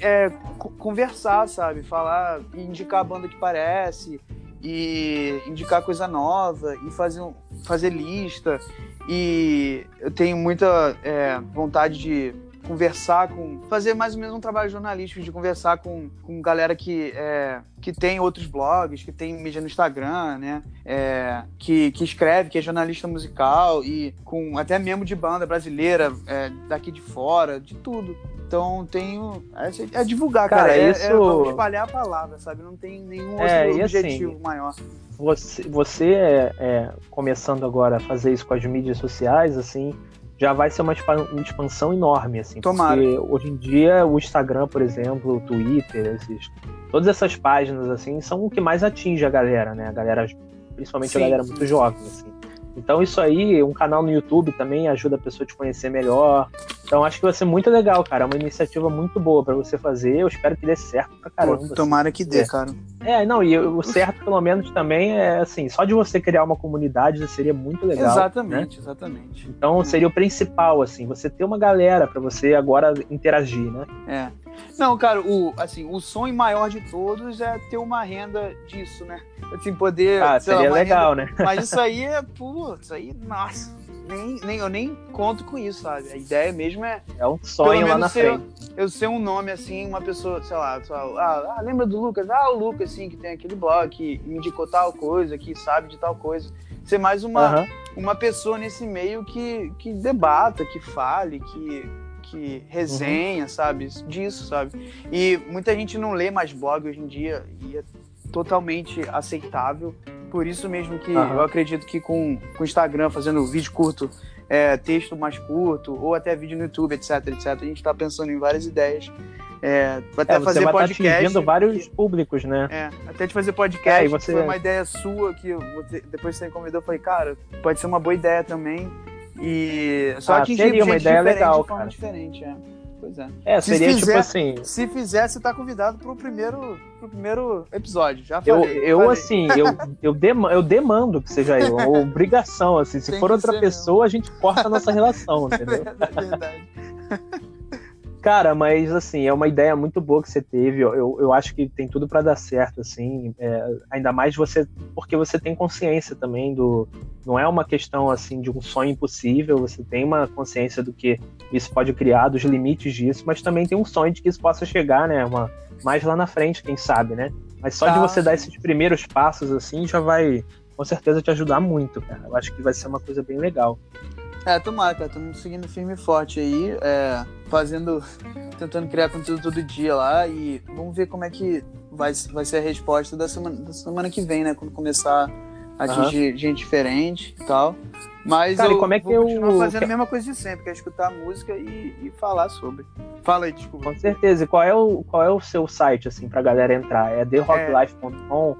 é, conversar, sabe? Falar, indicar a banda que parece, e indicar coisa nova, e fazer, fazer lista. E eu tenho muita é, vontade de conversar com. fazer mais ou menos um trabalho jornalístico de conversar com, com galera que, é, que tem outros blogs, que tem mídia no Instagram, né? É, que, que escreve, que é jornalista musical e com até mesmo de banda brasileira, é, daqui de fora, de tudo. Então tenho. É, é divulgar, cara. cara é, isso... é, espalhar a palavra, sabe? Não tem nenhum é, outro assim, objetivo assim, maior. Você, você é, é, começando agora a fazer isso com as mídias sociais, assim, já vai ser uma expansão enorme, assim. Tomara. Porque hoje em dia o Instagram, por exemplo, o Twitter, esses, todas essas páginas, assim, são o que mais atinge a galera, né? A galera, principalmente sim, a galera sim. muito jovem, assim. Então isso aí, um canal no YouTube também ajuda a pessoa a te conhecer melhor. Então acho que vai ser muito legal, cara. É uma iniciativa muito boa para você fazer. Eu espero que dê certo pra caramba. Pô, tomara assim. que dê, é. cara. É, não, e o certo, pelo menos, também é assim, só de você criar uma comunidade seria muito legal. Exatamente, né? exatamente. Então seria o principal, assim, você ter uma galera para você agora interagir, né? É. Não, cara, o, assim, o sonho maior de todos é ter uma renda disso, né? Assim, poder. Ah, seria lá, legal, renda... né? Mas isso aí é, putz, isso aí, nossa. Nem, nem, eu nem conto com isso, sabe? A ideia mesmo é. É um sonho lá na ser, frente. Eu ser um nome assim, uma pessoa, sei lá, ah, ah, lembra do Lucas? Ah, o Lucas, assim, que tem aquele blog, que me indicou tal coisa, que sabe de tal coisa. Ser mais uma, uhum. uma pessoa nesse meio que, que debata, que fale, que, que resenha, uhum. sabe? Disso, sabe? E muita gente não lê mais blog hoje em dia e é totalmente aceitável. Por isso mesmo que uhum. eu acredito que com o Instagram fazendo vídeo curto, é, texto mais curto, ou até vídeo no YouTube, etc, etc, a gente está pensando em várias ideias. É, até é, fazer vai tá podcast. Tá vários públicos, né? É, até de fazer podcast, é, você... foi uma ideia sua que você, depois você me convidou, eu falei, cara, pode ser uma boa ideia também. E só ah, atingir seria uma ideia legal, de forma cara. diferente, é. Pois é. É, seria tipo fizer, tipo assim. Se você tá convidado pro primeiro, pro primeiro episódio. Já falei. Eu, eu falei. assim, eu, eu, demando, eu demando que seja eu. Uma obrigação, assim. Se Tem for outra pessoa, mesmo. a gente corta a nossa relação, entendeu? É verdade. Cara, mas assim, é uma ideia muito boa que você teve. Eu, eu acho que tem tudo para dar certo, assim. É, ainda mais você, porque você tem consciência também do. Não é uma questão assim de um sonho impossível. Você tem uma consciência do que isso pode criar, dos limites disso, mas também tem um sonho de que isso possa chegar, né? Uma, mais lá na frente, quem sabe, né? Mas só tá. de você dar esses primeiros passos assim já vai, com certeza, te ajudar muito, cara. Eu acho que vai ser uma coisa bem legal. É, tomara, cara. Estamos seguindo firme e forte aí, é, fazendo, tentando criar conteúdo todo dia lá e vamos ver como é que vai, vai ser a resposta da semana, da semana que vem, né? Quando começar a atingir uhum. gente diferente e tal. Mas cara, eu como é que vou eu... continuar fazendo a mesma coisa de sempre, que é escutar música e, e falar sobre. Fala aí, desculpa. Com certeza. E qual é o, qual é o seu site, assim, pra galera entrar? É therocklife.com?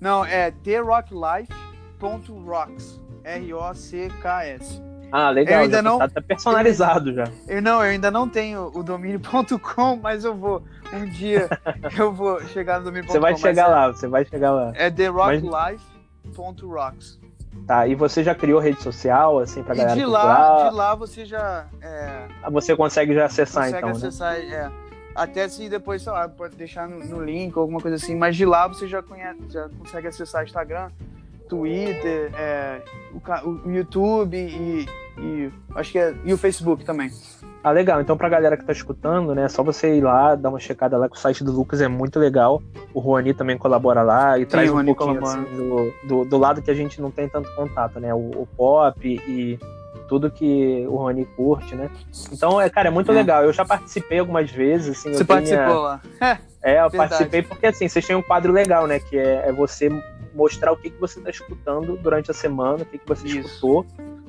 Não, é therocklife.rocks. R-O-C-K-S. Ah, legal. Eu ainda não, tá, tá personalizado eu, já. Eu não, eu ainda não tenho o domínio.com, mas eu vou. Um dia eu vou chegar no domínio.com. Você vai chegar lá, você vai chegar lá. É therocklife.rocks. Tá, e você já criou rede social, assim, pra e galera de lá, de lá você já... É... Ah, você consegue já acessar, consegue então, acessar, né? é. Até se depois, sei lá, pode deixar no, no link ou alguma coisa assim, mas de lá você já, conhece, já consegue acessar Instagram, Twitter, é, o, o, YouTube e, e acho que é e o Facebook também. Ah, legal. Então, pra galera que tá escutando, né, é só você ir lá, dar uma checada lá, que o site do Lucas é muito legal. O Juani também colabora lá e Sim, traz um pouquinho assim, do, do, do, lado que a gente não tem tanto contato, né? O, o pop e tudo que o Rony curte, né? Então, é, cara, é muito é. legal. Eu já participei algumas vezes, assim. Você participou minha... lá? É, eu Verdade. participei porque, assim, vocês têm um quadro legal, né? Que é, é você mostrar o que, que você está escutando durante a semana, o que, que você Isso. escutou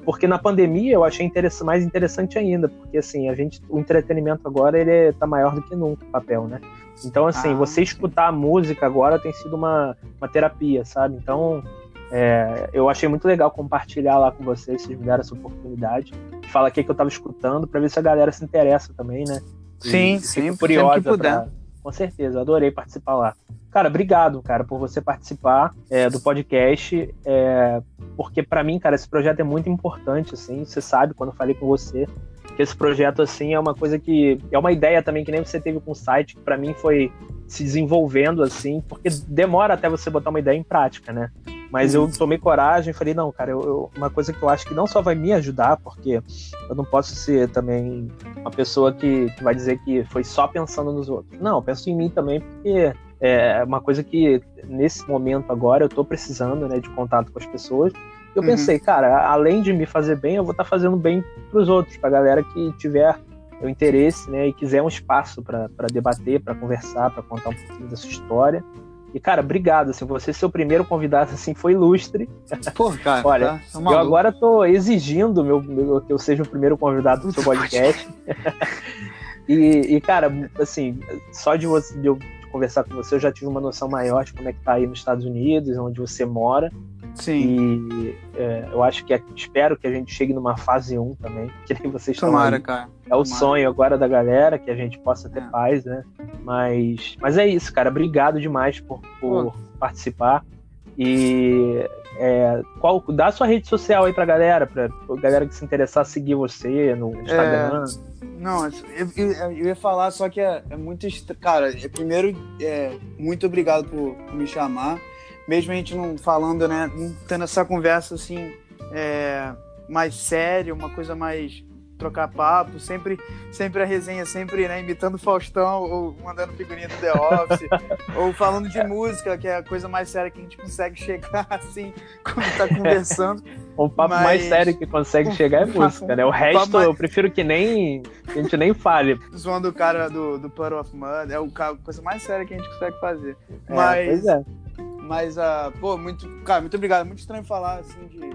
porque na pandemia eu achei mais interessante ainda, porque assim, a gente, o entretenimento agora ele tá maior do que nunca, o papel, né? Então, assim, ah, você escutar a música agora tem sido uma, uma terapia, sabe? Então, é, eu achei muito legal compartilhar lá com vocês, vocês me deram essa oportunidade. Fala aqui que eu tava escutando, para ver se a galera se interessa também, né? E, sim, sim, curiosa sempre que puder. Pra, com certeza, adorei participar lá. Cara, obrigado, cara, por você participar é, do podcast, é, porque para mim, cara, esse projeto é muito importante, assim, você sabe, quando eu falei com você, que esse projeto, assim, é uma coisa que, é uma ideia também que nem você teve com o site, que para mim foi se desenvolvendo, assim, porque demora até você botar uma ideia em prática, né? Mas eu tomei coragem e falei, não, cara, eu, eu, uma coisa que eu acho que não só vai me ajudar, porque eu não posso ser também uma pessoa que, que vai dizer que foi só pensando nos outros. Não, eu penso em mim também, porque é uma coisa que nesse momento agora eu tô precisando, né, de contato com as pessoas. Eu uhum. pensei, cara, além de me fazer bem, eu vou estar tá fazendo bem para os outros, para a galera que tiver o interesse, né, e quiser um espaço para debater, para conversar, para contar um pouquinho da sua história. E, cara, obrigado. Assim, você ser o primeiro convidado assim, foi ilustre. Pô, cara. Olha, tá, tá eu agora tô exigindo meu, meu, que eu seja o primeiro convidado do seu podcast. e, e, cara, assim, só de, você, de eu conversar com você, eu já tive uma noção maior de como é que tá aí nos Estados Unidos, onde você mora. Sim. E é, eu acho que é, espero que a gente chegue numa fase 1 também, que nem vocês Tomara, estão aí. cara. É o sonho agora da galera, que a gente possa ter é. paz, né? Mas, mas é isso, cara. Obrigado demais por, por participar. E é, qual, dá sua rede social aí pra galera, pra, pra galera que se interessar seguir você no Instagram. É, Não, eu, eu, eu, ia falar, só que é, é muito. Cara, é, primeiro, é, muito obrigado por, por, me chamar. Mesmo a gente não falando, né? Não tendo essa conversa assim, é, mais séria, uma coisa mais trocar papo, sempre, sempre a resenha, sempre né, imitando Faustão, ou mandando figurinha do The Office, ou falando de música, que é a coisa mais séria que a gente consegue chegar assim, quando tá conversando. O papo Mas... mais sério que consegue chegar é música, né? O resto eu prefiro que nem que a gente nem fale. Zoando o cara do, do Puddle of Mud, é a coisa mais séria que a gente consegue fazer. É, Mas. Pois é. Mas, uh, pô, muito. Cara, muito obrigado. Muito estranho falar assim de,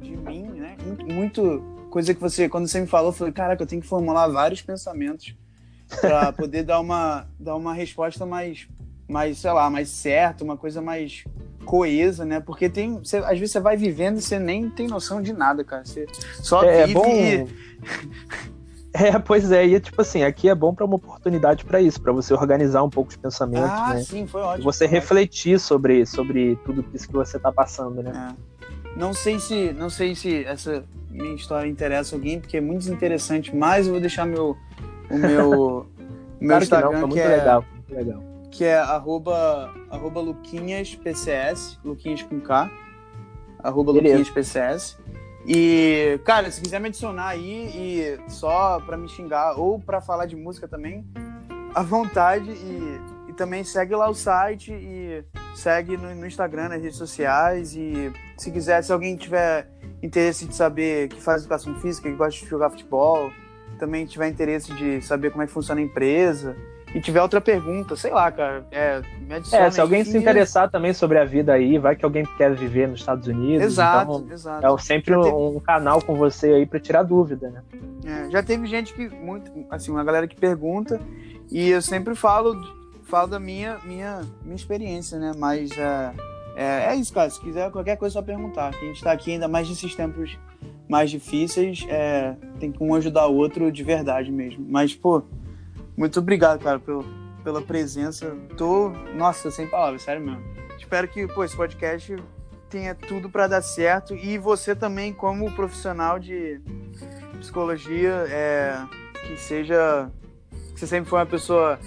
de mim, né? Muito, muito coisa que você, quando você me falou, eu falei, caraca, eu tenho que formular vários pensamentos para poder dar uma, dar uma resposta mais, mais, sei lá, mais certa, uma coisa mais coesa, né? Porque tem, você, às vezes você vai vivendo e você nem tem noção de nada, cara. Você só é, vive bom... e... É, pois é, e tipo assim, aqui é bom para uma oportunidade para isso, para você organizar um pouco os pensamentos, ah, né? sim, foi ótimo. E você refletir sobre, sobre tudo isso que você tá passando, né? É. Não sei se, não sei se essa minha história interessa alguém, porque é muito interessante, mas eu vou deixar meu, o meu, meu claro Instagram, que, não, que, é, legal, muito legal. que é arroba, arroba luquinhaspcs, luquinhas com K, arroba luquinhaspcs. E, cara, se quiser me adicionar aí e só pra me xingar ou pra falar de música também, à vontade e, e também segue lá o site e segue no, no, Instagram, nas redes sociais e se quiser, se alguém tiver interesse de saber que faz educação física, que gosta de jogar futebol, também tiver interesse de saber como é que funciona a empresa e tiver outra pergunta, sei lá, cara, é, me adiciona. É, se alguém se interessar também sobre a vida aí, vai que alguém quer viver nos Estados Unidos. Exato, então, exato. É sempre teve... um canal com você aí para tirar dúvida, né? É, já teve gente que, muito, assim, uma galera que pergunta e eu sempre falo falo da minha, minha, minha experiência, né? Mas é, é, é, isso, cara. Se quiser qualquer coisa, é só perguntar. Que a gente tá aqui ainda mais nesses tempos mais difíceis, é, tem que um ajudar o outro de verdade mesmo. Mas, pô, muito obrigado, cara, pelo, pela presença. Tô, nossa, sem palavras, sério mesmo. Espero que, pô, esse podcast tenha tudo para dar certo e você também, como profissional de psicologia, é, que seja. Que você sempre foi uma pessoa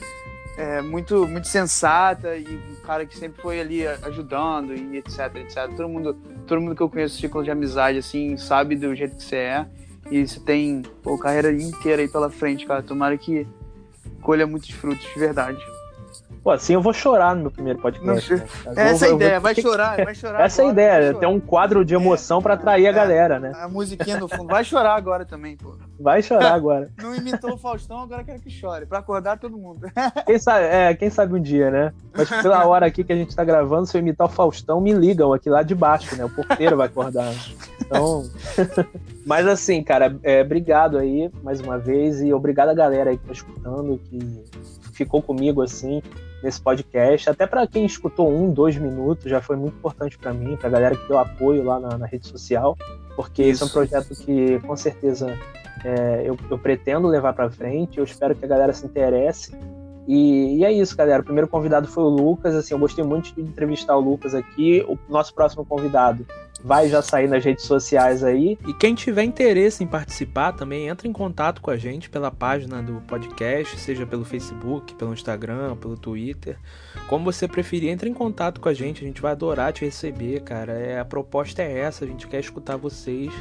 é, muito, muito sensata e um cara que sempre foi ali ajudando e etc, etc. Todo mundo, todo mundo que eu conheço, ciclo de amizade, assim, sabe do jeito que você é. E você tem pô, carreira inteira aí pela frente, cara. Tomara que colha muitos frutos, de verdade. Pô, assim eu vou chorar no meu primeiro podcast. Né? Essa é a ideia, vai chorar, vai chorar. Essa é a ideia, ter um quadro de emoção é, para atrair é, a galera, né? A musiquinha no fundo. Vai chorar agora também, pô. Vai chorar agora. Não imitou o Faustão, agora quero que chore, para acordar todo mundo. Quem sabe, é, quem sabe um dia, né? Mas pela hora aqui que a gente tá gravando, se eu imitar o Faustão, me ligam aqui lá de baixo, né? O porteiro vai acordar. Então. Mas assim, cara, é, obrigado aí mais uma vez e obrigado a galera aí que tá escutando, que ficou comigo assim nesse podcast. Até para quem escutou um, dois minutos, já foi muito importante para mim, para a galera que deu apoio lá na, na rede social, porque Isso. esse é um projeto que com certeza é, eu, eu, pretendo levar para frente. Eu espero que a galera se interesse. E, e, é isso, galera. O primeiro convidado foi o Lucas. Assim, eu gostei muito de entrevistar o Lucas aqui. O nosso próximo convidado vai já sair nas redes sociais aí. E quem tiver interesse em participar também entra em contato com a gente pela página do podcast, seja pelo Facebook, pelo Instagram, pelo Twitter. Como você preferir, entre em contato com a gente, a gente vai adorar te receber, cara. É, a proposta é essa, a gente quer escutar vocês.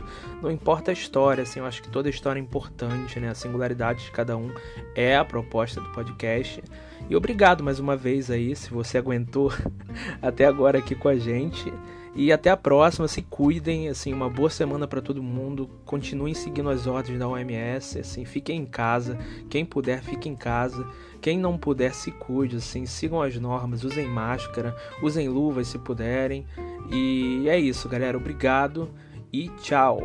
Não importa a história, assim, eu acho que toda história é importante, né? A singularidade de cada um é a proposta do podcast. E obrigado mais uma vez aí, se você aguentou até agora aqui com a gente. E até a próxima, se cuidem, assim, uma boa semana para todo mundo. Continuem seguindo as ordens da OMS, assim, fiquem em casa. Quem puder, fique em casa. Quem não puder, se cuide, assim, sigam as normas, usem máscara, usem luvas se puderem. E é isso, galera. Obrigado e tchau.